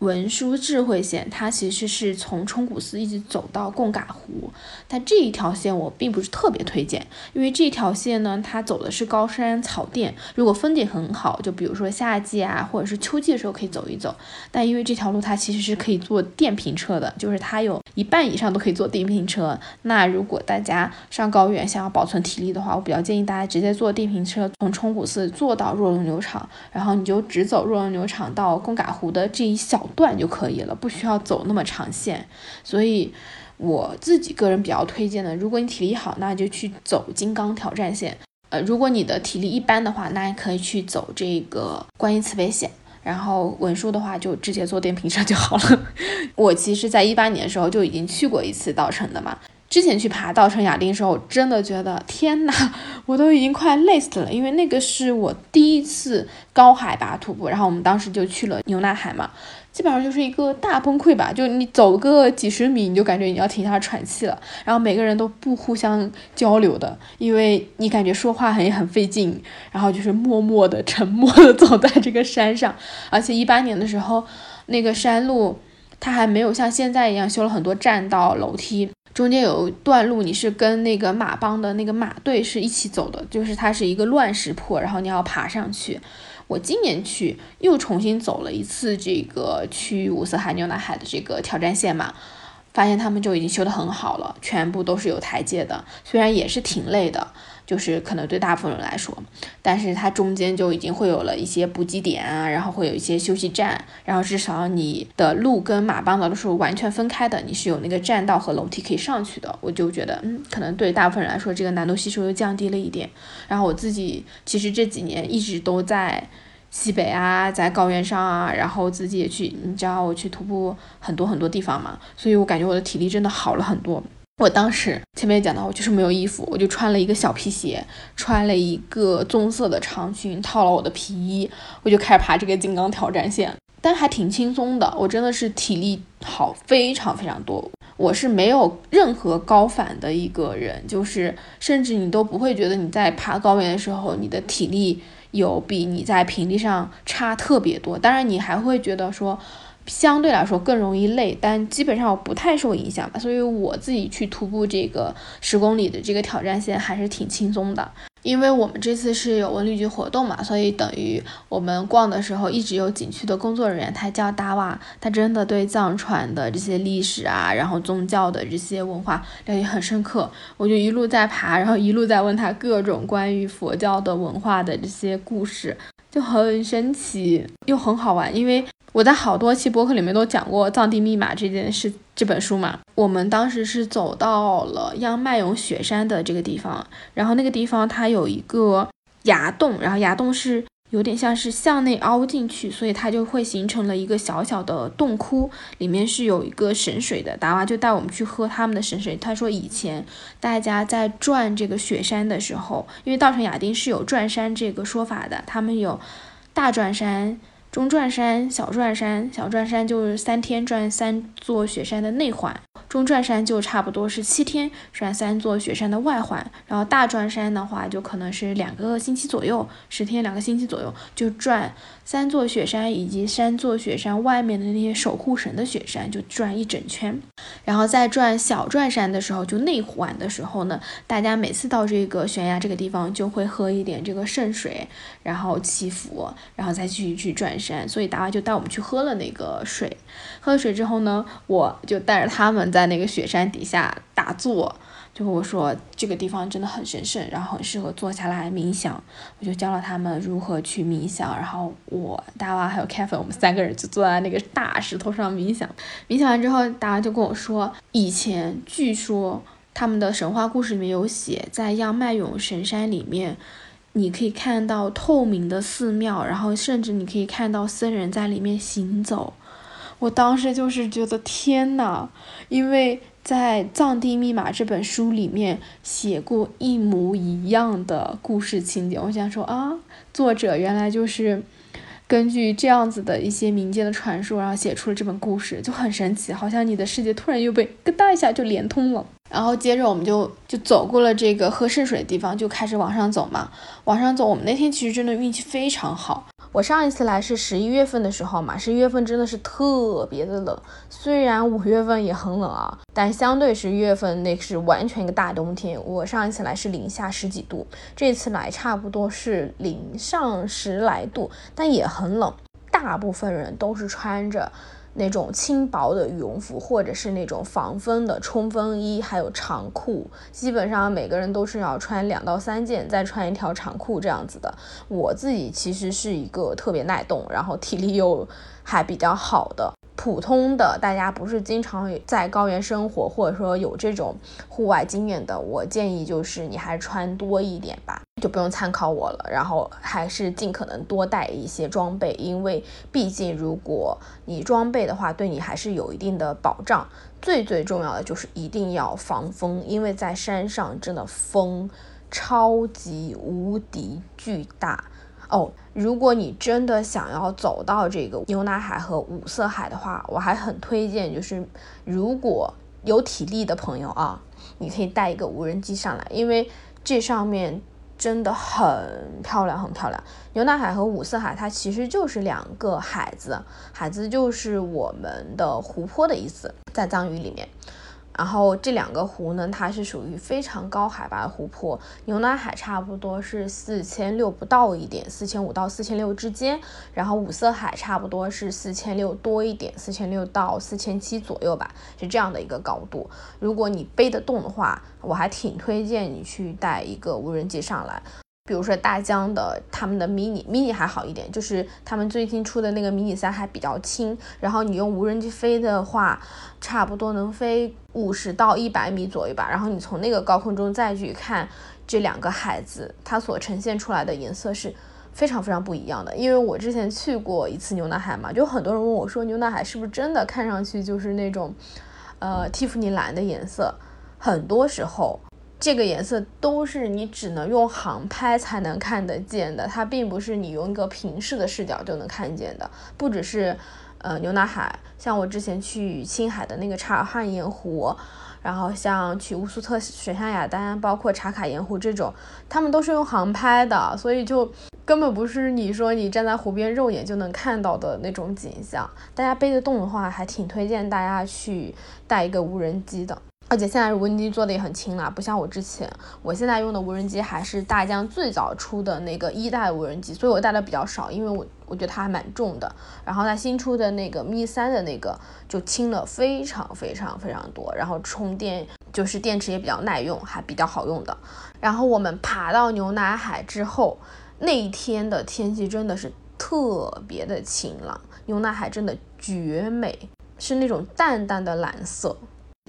文殊智慧线，它其实是从冲古寺一直走到贡嘎湖，但这一条线我并不是特别推荐，因为这条线呢，它走的是高山草甸，如果风景很好，就比如说夏季啊，或者是秋季的时候可以走一走，但因为这条路它其实是可以坐电瓶车的，就是它有一半以上都可以坐电瓶车。那如果大家上高原想要保存体力的话，我比较建议大家直接坐电瓶车从冲古寺坐到若龙牛场，然后你就只走若龙牛场到贡嘎湖的这一小。段就可以了，不需要走那么长线，所以我自己个人比较推荐的，如果你体力好，那就去走金刚挑战线。呃，如果你的体力一般的话，那也可以去走这个观音慈悲线。然后文书的话，就直接坐电瓶车就好了。[LAUGHS] 我其实，在一八年的时候就已经去过一次稻城的嘛。之前去爬稻城亚丁的时候，真的觉得天哪，[LAUGHS] 我都已经快累死了，因为那个是我第一次高海拔徒步。然后我们当时就去了牛奶海嘛。基本上就是一个大崩溃吧。就你走个几十米，你就感觉你要停下喘气了。然后每个人都不互相交流的，因为你感觉说话很很费劲。然后就是默默的、沉默的走在这个山上。而且一八年的时候，那个山路它还没有像现在一样修了很多栈道、楼梯。中间有一段路，你是跟那个马帮的那个马队是一起走的，就是它是一个乱石坡，然后你要爬上去。我今年去又重新走了一次这个去五色海牛奶海的这个挑战线嘛，发现他们就已经修得很好了，全部都是有台阶的，虽然也是挺累的。就是可能对大部分人来说，但是它中间就已经会有了一些补给点啊，然后会有一些休息站，然后至少你的路跟马帮岛的是完全分开的，你是有那个栈道和楼梯可以上去的。我就觉得，嗯，可能对大部分人来说，这个难度系数又降低了一点。然后我自己其实这几年一直都在西北啊，在高原上啊，然后自己也去，你知道我去徒步很多很多地方嘛，所以我感觉我的体力真的好了很多。我当时前面也讲到，我就是没有衣服，我就穿了一个小皮鞋，穿了一个棕色的长裙，套了我的皮衣，我就开始爬这个金刚挑战线，但还挺轻松的。我真的是体力好非常非常多，我是没有任何高反的一个人，就是甚至你都不会觉得你在爬高原的时候，你的体力有比你在平地上差特别多。当然，你还会觉得说。相对来说更容易累，但基本上我不太受影响吧，所以我自己去徒步这个十公里的这个挑战线还是挺轻松的。因为我们这次是有文旅局活动嘛，所以等于我们逛的时候一直有景区的工作人员，他叫达瓦，他真的对藏传的这些历史啊，然后宗教的这些文化了解很深刻。我就一路在爬，然后一路在问他各种关于佛教的文化的这些故事，就很神奇又很好玩，因为。我在好多期博客里面都讲过《藏地密码》这件事，这本书嘛。我们当时是走到了央麦勇雪山的这个地方，然后那个地方它有一个崖洞，然后崖洞是有点像是向内凹进去，所以它就会形成了一个小小的洞窟，里面是有一个神水的。达娃就带我们去喝他们的神水，他说以前大家在转这个雪山的时候，因为稻城亚丁是有转山这个说法的，他们有大转山。中转山、小转山，小转山就是三天转三座雪山的内环，中转山就差不多是七天转三座雪山的外环，然后大转山的话就可能是两个星期左右，十天两个星期左右就转。三座雪山以及三座雪山外面的那些守护神的雪山，就转一整圈，然后再转小转山的时候，就内环的时候呢，大家每次到这个悬崖这个地方，就会喝一点这个圣水，然后祈福，然后再继续去转山。所以达娃就带我们去喝了那个水，喝了水之后呢，我就带着他们在那个雪山底下打坐。就我说这个地方真的很神圣，然后很适合坐下来冥想。我就教了他们如何去冥想，然后我大娃还有 Kevin，我们三个人就坐在那个大石头上冥想。冥想完之后，大娃就跟我说，以前据说他们的神话故事里面有写，在央麦勇神山里面，你可以看到透明的寺庙，然后甚至你可以看到僧人在里面行走。我当时就是觉得天呐，因为。在《藏地密码》这本书里面写过一模一样的故事情节，我想说啊，作者原来就是根据这样子的一些民间的传说，然后写出了这本故事，就很神奇，好像你的世界突然又被咯哒一下就连通了。然后接着我们就就走过了这个喝圣水的地方，就开始往上走嘛。往上走，我们那天其实真的运气非常好。我上一次来是十一月份的时候嘛，十一月份真的是特别的冷，虽然五月份也很冷啊，但相对十一月份那是完全一个大冬天。我上一次来是零下十几度，这次来差不多是零上十来度，但也很冷。大部分人都是穿着。那种轻薄的羽绒服，或者是那种防风的冲锋衣，还有长裤，基本上每个人都是要穿两到三件，再穿一条长裤这样子的。我自己其实是一个特别耐冻，然后体力又还比较好的。普通的大家不是经常在高原生活，或者说有这种户外经验的，我建议就是你还穿多一点吧，就不用参考我了。然后还是尽可能多带一些装备，因为毕竟如果你装备的话，对你还是有一定的保障。最最重要的就是一定要防风，因为在山上真的风超级无敌巨大。哦，如果你真的想要走到这个牛奶海和五色海的话，我还很推荐，就是如果有体力的朋友啊，你可以带一个无人机上来，因为这上面。真的很漂亮，很漂亮。牛奶海和五色海，它其实就是两个海子，海子就是我们的湖泊的意思，在藏语里面。然后这两个湖呢，它是属于非常高海拔的湖泊。牛奶海差不多是四千六不到一点，四千五到四千六之间。然后五色海差不多是四千六多一点，四千六到四千七左右吧，是这样的一个高度。如果你背得动的话，我还挺推荐你去带一个无人机上来。比如说大疆的他们的 mini mini 还好一点，就是他们最近出的那个 mini 三还比较轻，然后你用无人机飞的话，差不多能飞五十到一百米左右吧。然后你从那个高空中再去看这两个海子，它所呈现出来的颜色是非常非常不一样的。因为我之前去过一次牛奶海嘛，就很多人问我说牛奶海是不是真的看上去就是那种，呃蒂芙尼蓝的颜色，很多时候。这个颜色都是你只能用航拍才能看得见的，它并不是你用一个平视的视角就能看见的。不只是，呃，牛奶海，像我之前去青海的那个察尔汗盐湖，然后像去乌苏特水杉雅丹，包括茶卡盐湖这种，他们都是用航拍的，所以就根本不是你说你站在湖边肉眼就能看到的那种景象。大家背得动的话，还挺推荐大家去带一个无人机的。而且现在无人机做的也很轻了，不像我之前，我现在用的无人机还是大疆最早出的那个一代无人机，所以我带的比较少，因为我我觉得它还蛮重的。然后它新出的那个 Mi 三的那个就轻了非常非常非常多，然后充电就是电池也比较耐用，还比较好用的。然后我们爬到牛奶海之后，那一天的天气真的是特别的晴朗，牛奶海真的绝美，是那种淡淡的蓝色。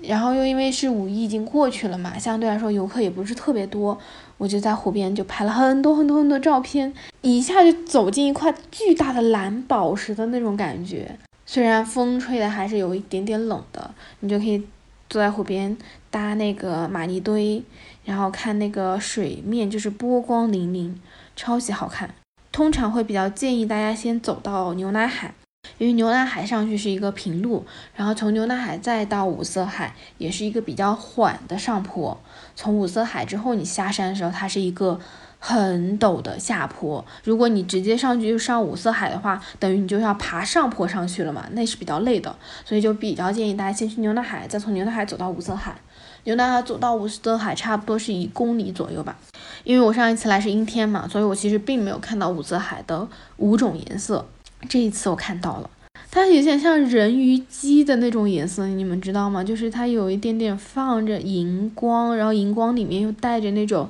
然后又因为是五一已经过去了嘛，相对来说游客也不是特别多，我就在湖边就拍了很多很多很多照片，一下就走进一块巨大的蓝宝石的那种感觉。虽然风吹的还是有一点点冷的，你就可以坐在湖边搭那个玛尼堆，然后看那个水面就是波光粼粼，超级好看。通常会比较建议大家先走到牛奶海。因为牛奶海上去是一个平路，然后从牛奶海再到五色海也是一个比较缓的上坡。从五色海之后，你下山的时候，它是一个很陡的下坡。如果你直接上去就上五色海的话，等于你就要爬上坡上去了嘛，那是比较累的。所以就比较建议大家先去牛奶海，再从牛奶海走到五色海。牛奶海走到五色海差不多是一公里左右吧。因为我上一次来是阴天嘛，所以我其实并没有看到五色海的五种颜色。这一次我看到了，它有点像人鱼姬的那种颜色，你们知道吗？就是它有一点点放着荧光，然后荧光里面又带着那种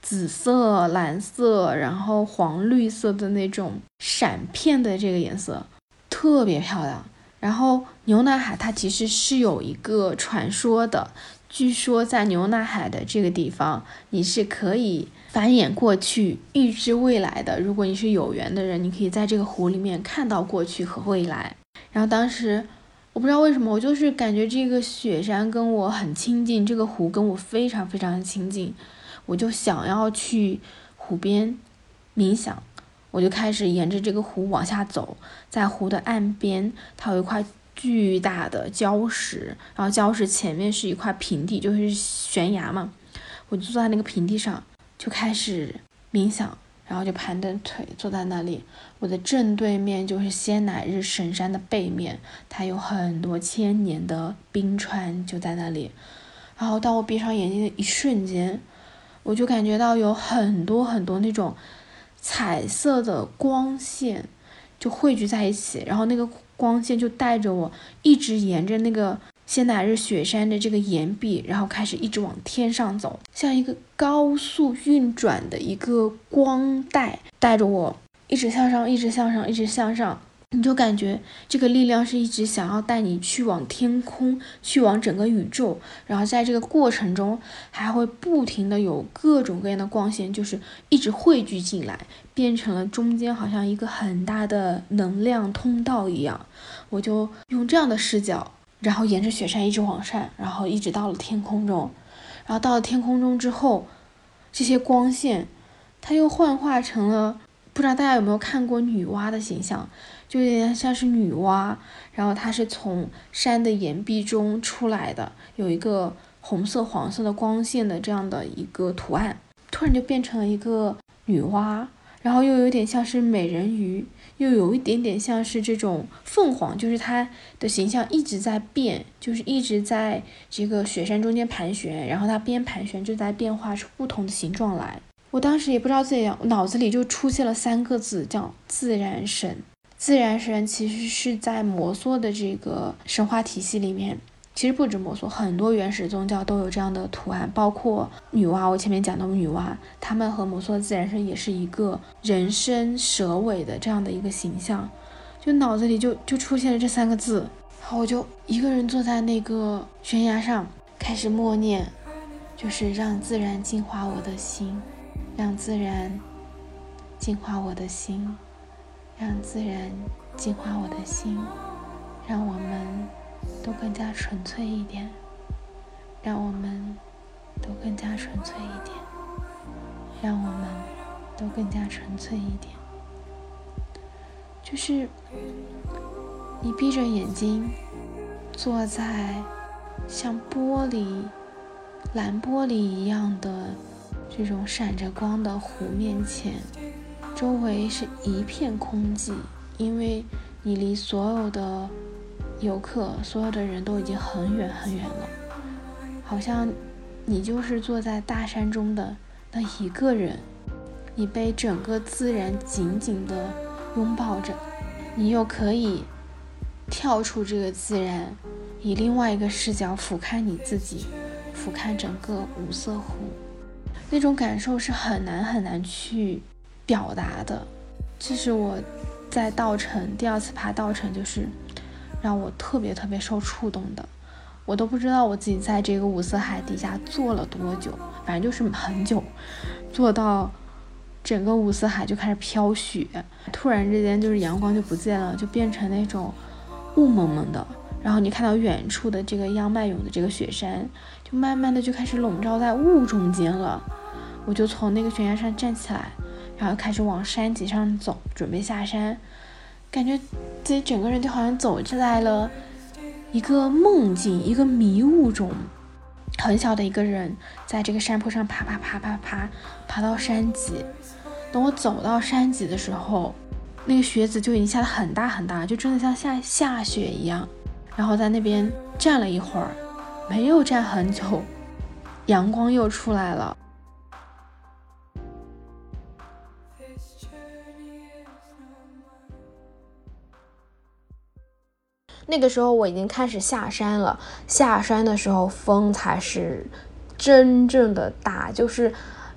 紫色、蓝色，然后黄绿色的那种闪片的这个颜色，特别漂亮。然后牛奶海它其实是有一个传说的，据说在牛奶海的这个地方，你是可以。繁衍过去，预知未来的。如果你是有缘的人，你可以在这个湖里面看到过去和未来。然后当时我不知道为什么，我就是感觉这个雪山跟我很亲近，这个湖跟我非常非常的亲近，我就想要去湖边冥想。我就开始沿着这个湖往下走，在湖的岸边，它有一块巨大的礁石，然后礁石前面是一块平地，就是悬崖嘛。我就坐在那个平地上。就开始冥想，然后就盘着腿坐在那里。我的正对面就是仙乃日神山的背面，它有很多千年的冰川就在那里。然后当我闭上眼睛的一瞬间，我就感觉到有很多很多那种彩色的光线就汇聚在一起，然后那个光线就带着我一直沿着那个。仙乃日雪山的这个岩壁，然后开始一直往天上走，像一个高速运转的一个光带，带着我一直向上，一直向上，一直向上。你就感觉这个力量是一直想要带你去往天空，去往整个宇宙。然后在这个过程中，还会不停的有各种各样的光线，就是一直汇聚进来，变成了中间好像一个很大的能量通道一样。我就用这样的视角。然后沿着雪山一直往上，然后一直到了天空中，然后到了天空中之后，这些光线，它又幻化成了不知道大家有没有看过女娲的形象，就有点像是女娲，然后它是从山的岩壁中出来的，有一个红色、黄色的光线的这样的一个图案，突然就变成了一个女娲，然后又有点像是美人鱼，又有一点点像是这种凤凰，就是它的形象一直在变，就是一直在这个雪山中间盘旋，然后它边盘旋就在变化出不同的形状来。我当时也不知道自己脑子里就出现了三个字，叫自然神。自然神其实是在摩梭的这个神话体系里面，其实不止摩梭，很多原始宗教都有这样的图案，包括女娲。我前面讲的女娲，他们和摩梭的自然神也是一个人身蛇尾的这样的一个形象，就脑子里就就出现了这三个字，然后我就一个人坐在那个悬崖上，开始默念，就是让自然净化我的心。让自然净化我的心，让自然净化我的心，让我们都更加纯粹一点，让我们都更加纯粹一点，让我们都更加纯粹一点。就是你闭着眼睛，坐在像玻璃、蓝玻璃一样的。这种闪着光的湖面前，周围是一片空寂，因为你离所有的游客、所有的人都已经很远很远了，好像你就是坐在大山中的那一个人，你被整个自然紧紧地拥抱着，你又可以跳出这个自然，以另外一个视角俯瞰你自己，俯瞰整个五色湖。那种感受是很难很难去表达的，这是我在稻城第二次爬稻城，就是让我特别特别受触动的。我都不知道我自己在这个五色海底下坐了多久，反正就是很久，坐到整个五色海就开始飘雪，突然之间就是阳光就不见了，就变成那种雾蒙蒙的，然后你看到远处的这个央迈勇的这个雪山，就慢慢的就开始笼罩在雾中间了。我就从那个悬崖上站起来，然后开始往山脊上走，准备下山。感觉自己整个人就好像走在了一个梦境、一个迷雾中。很小的一个人在这个山坡上爬爬爬爬爬，爬到山脊。等我走到山脊的时候，那个雪子就已经下得很大很大，就真的像下下雪一样。然后在那边站了一会儿，没有站很久，阳光又出来了。那个时候我已经开始下山了，下山的时候风才是真正的大，就是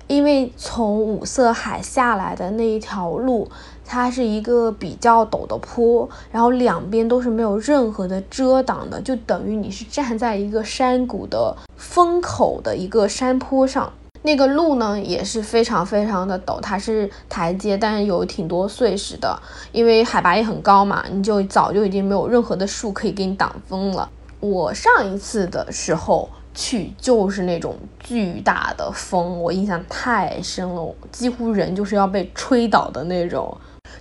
因为从五色海下来的那一条路，它是一个比较陡的坡，然后两边都是没有任何的遮挡的，就等于你是站在一个山谷的风口的一个山坡上。那个路呢也是非常非常的陡，它是台阶，但是有挺多碎石的，因为海拔也很高嘛，你就早就已经没有任何的树可以给你挡风了。我上一次的时候去就是那种巨大的风，我印象太深了，几乎人就是要被吹倒的那种。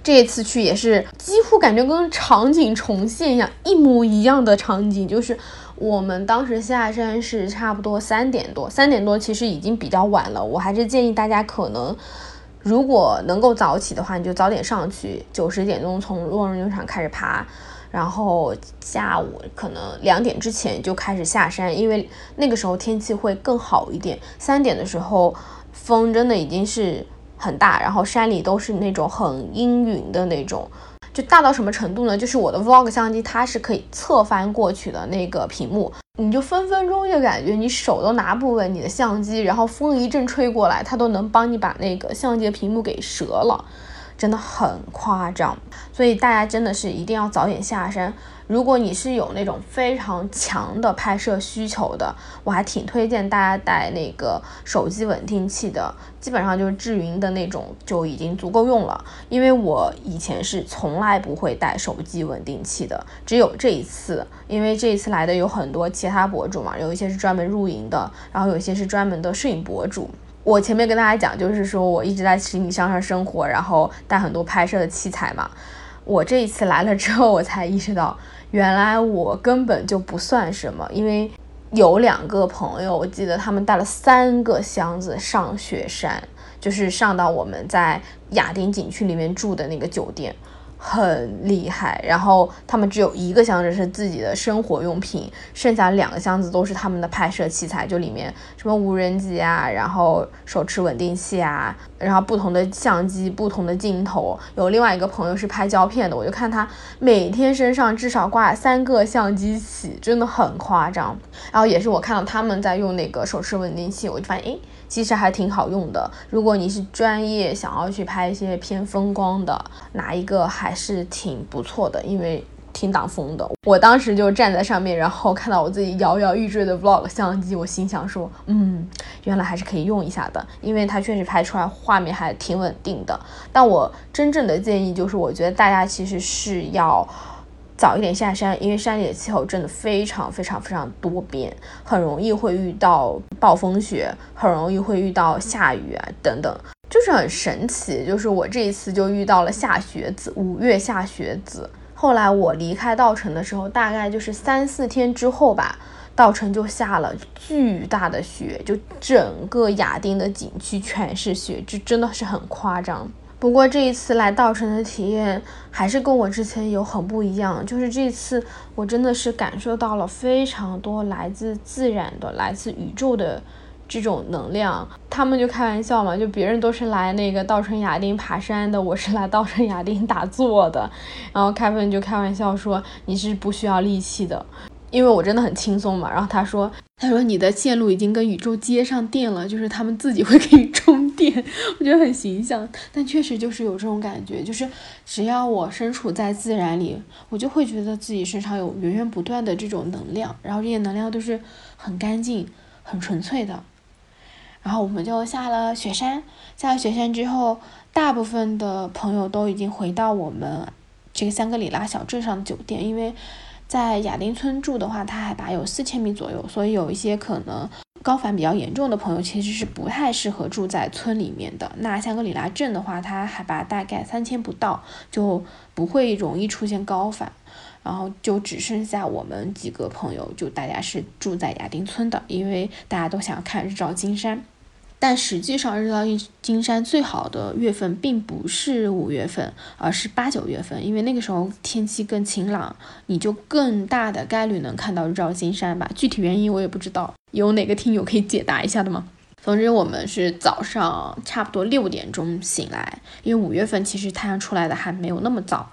这次去也是几乎感觉跟场景重现一样，一模一样的场景，就是。我们当时下山是差不多三点多，三点多其实已经比较晚了。我还是建议大家，可能如果能够早起的话，你就早点上去，九十点钟从落日农场开始爬，然后下午可能两点之前就开始下山，因为那个时候天气会更好一点。三点的时候风真的已经是很大，然后山里都是那种很阴云的那种。就大到什么程度呢？就是我的 vlog 相机，它是可以侧翻过去的那个屏幕，你就分分钟就感觉你手都拿不稳你的相机，然后风一阵吹过来，它都能帮你把那个相机的屏幕给折了，真的很夸张。所以大家真的是一定要早点下山。如果你是有那种非常强的拍摄需求的，我还挺推荐大家带那个手机稳定器的，基本上就是智云的那种就已经足够用了。因为我以前是从来不会带手机稳定器的，只有这一次，因为这一次来的有很多其他博主嘛，有一些是专门露营的，然后有一些是专门的摄影博主。我前面跟大家讲，就是说我一直在行李箱上生活，然后带很多拍摄的器材嘛。我这一次来了之后，我才意识到，原来我根本就不算什么，因为有两个朋友，我记得他们带了三个箱子上雪山，就是上到我们在亚丁景区里面住的那个酒店。很厉害，然后他们只有一个箱子是自己的生活用品，剩下两个箱子都是他们的拍摄器材，就里面什么无人机啊，然后手持稳定器啊，然后不同的相机、不同的镜头。有另外一个朋友是拍胶片的，我就看他每天身上至少挂三个相机起，真的很夸张。然后也是我看到他们在用那个手持稳定器，我就发现，诶。其实还挺好用的。如果你是专业想要去拍一些偏风光的，拿一个还是挺不错的，因为挺挡风的。我当时就站在上面，然后看到我自己摇摇欲坠的 vlog 相机，我心想说，嗯，原来还是可以用一下的，因为它确实拍出来画面还挺稳定的。但我真正的建议就是，我觉得大家其实是要。早一点下山，因为山里的气候真的非常非常非常多变，很容易会遇到暴风雪，很容易会遇到下雨啊等等，就是很神奇。就是我这一次就遇到了下雪子，五月下雪子。后来我离开稻城的时候，大概就是三四天之后吧，稻城就下了巨大的雪，就整个亚丁的景区全是雪，这真的是很夸张。不过这一次来稻城的体验还是跟我之前有很不一样，就是这次我真的是感受到了非常多来自自然的、来自宇宙的这种能量。他们就开玩笑嘛，就别人都是来那个稻城亚丁爬山的，我是来稻城亚丁打坐的。然后凯文就开玩笑说：“你是不需要力气的。”因为我真的很轻松嘛，然后他说，他说你的线路已经跟宇宙接上电了，就是他们自己会给你充电，[LAUGHS] 我觉得很形象，但确实就是有这种感觉，就是只要我身处在自然里，我就会觉得自己身上有源源不断的这种能量，然后这些能量都是很干净、很纯粹的。然后我们就下了雪山，下了雪山之后，大部分的朋友都已经回到我们这个香格里拉小镇上的酒店，因为。在亚丁村住的话，它海拔有四千米左右，所以有一些可能高反比较严重的朋友，其实是不太适合住在村里面的。那香格里拉镇的话，它海拔大概三千不到，就不会容易出现高反，然后就只剩下我们几个朋友，就大家是住在亚丁村的，因为大家都想看日照金山。但实际上，日照金山最好的月份并不是五月份，而是八九月份，因为那个时候天气更晴朗，你就更大的概率能看到日照金山吧。具体原因我也不知道，有哪个听友可以解答一下的吗？总之，我们是早上差不多六点钟醒来，因为五月份其实太阳出来的还没有那么早，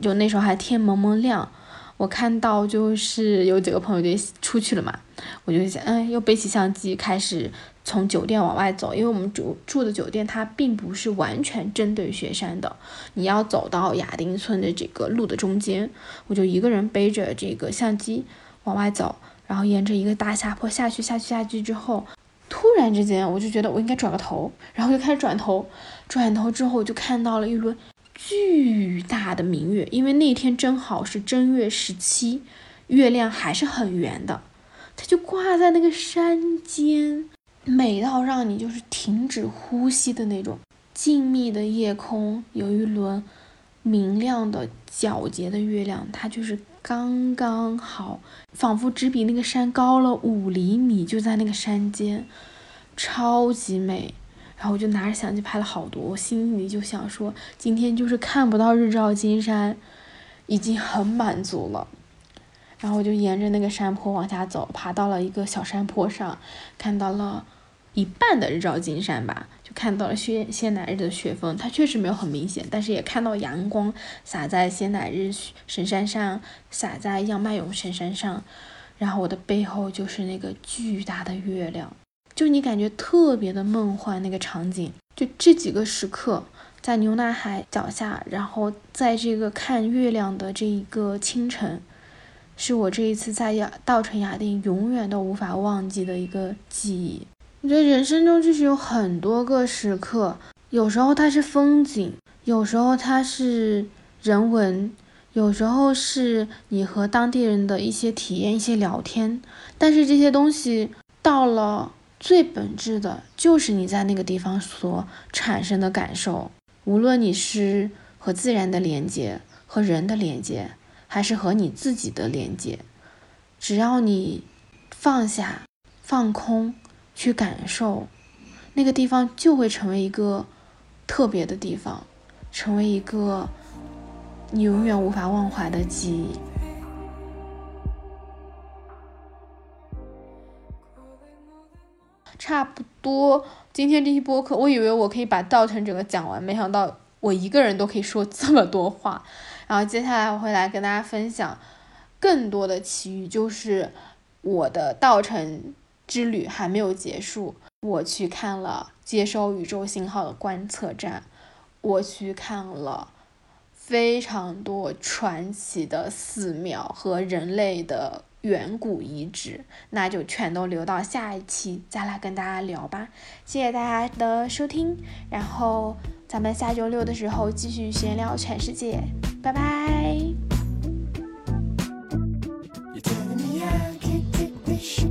就那时候还天蒙蒙亮。我看到就是有几个朋友就出去了嘛，我就想，嗯，又背起相机开始。从酒店往外走，因为我们住住的酒店它并不是完全针对雪山的，你要走到亚丁村的这个路的中间，我就一个人背着这个相机往外走，然后沿着一个大下坡下去，下去，下去之后，突然之间我就觉得我应该转个头，然后就开始转头，转头之后我就看到了一轮巨大的明月，因为那天正好是正月十七，月亮还是很圆的，它就挂在那个山间。美到让你就是停止呼吸的那种，静谧的夜空有一轮明亮的皎洁的月亮，它就是刚刚好，仿佛只比那个山高了五厘米，就在那个山间，超级美。然后我就拿着相机拍了好多，我心里就想说，今天就是看不到日照金山，已经很满足了。然后我就沿着那个山坡往下走，爬到了一个小山坡上，看到了。一半的日照金山吧，就看到了仙仙乃日的雪峰，它确实没有很明显，但是也看到阳光洒在仙乃日神山上，洒在央麦勇神山上，然后我的背后就是那个巨大的月亮，就你感觉特别的梦幻那个场景，就这几个时刻在牛奶海脚下，然后在这个看月亮的这一个清晨，是我这一次在亚稻城亚丁永远都无法忘记的一个记忆。我觉得人生中就是有很多个时刻，有时候它是风景，有时候它是人文，有时候是你和当地人的一些体验、一些聊天。但是这些东西到了最本质的就是你在那个地方所产生的感受，无论你是和自然的连接、和人的连接，还是和你自己的连接，只要你放下、放空，去感受，那个地方就会成为一个特别的地方，成为一个你永远无法忘怀的记忆。差不多，今天这期播客，我以为我可以把稻城整个讲完，没想到我一个人都可以说这么多话。然后接下来我会来跟大家分享更多的奇遇，就是我的稻城之旅还没有结束，我去看了接收宇宙信号的观测站，我去看了非常多传奇的寺庙和人类的远古遗址，那就全都留到下一期再来跟大家聊吧。谢谢大家的收听，然后咱们下周六的时候继续闲聊全世界，拜拜。You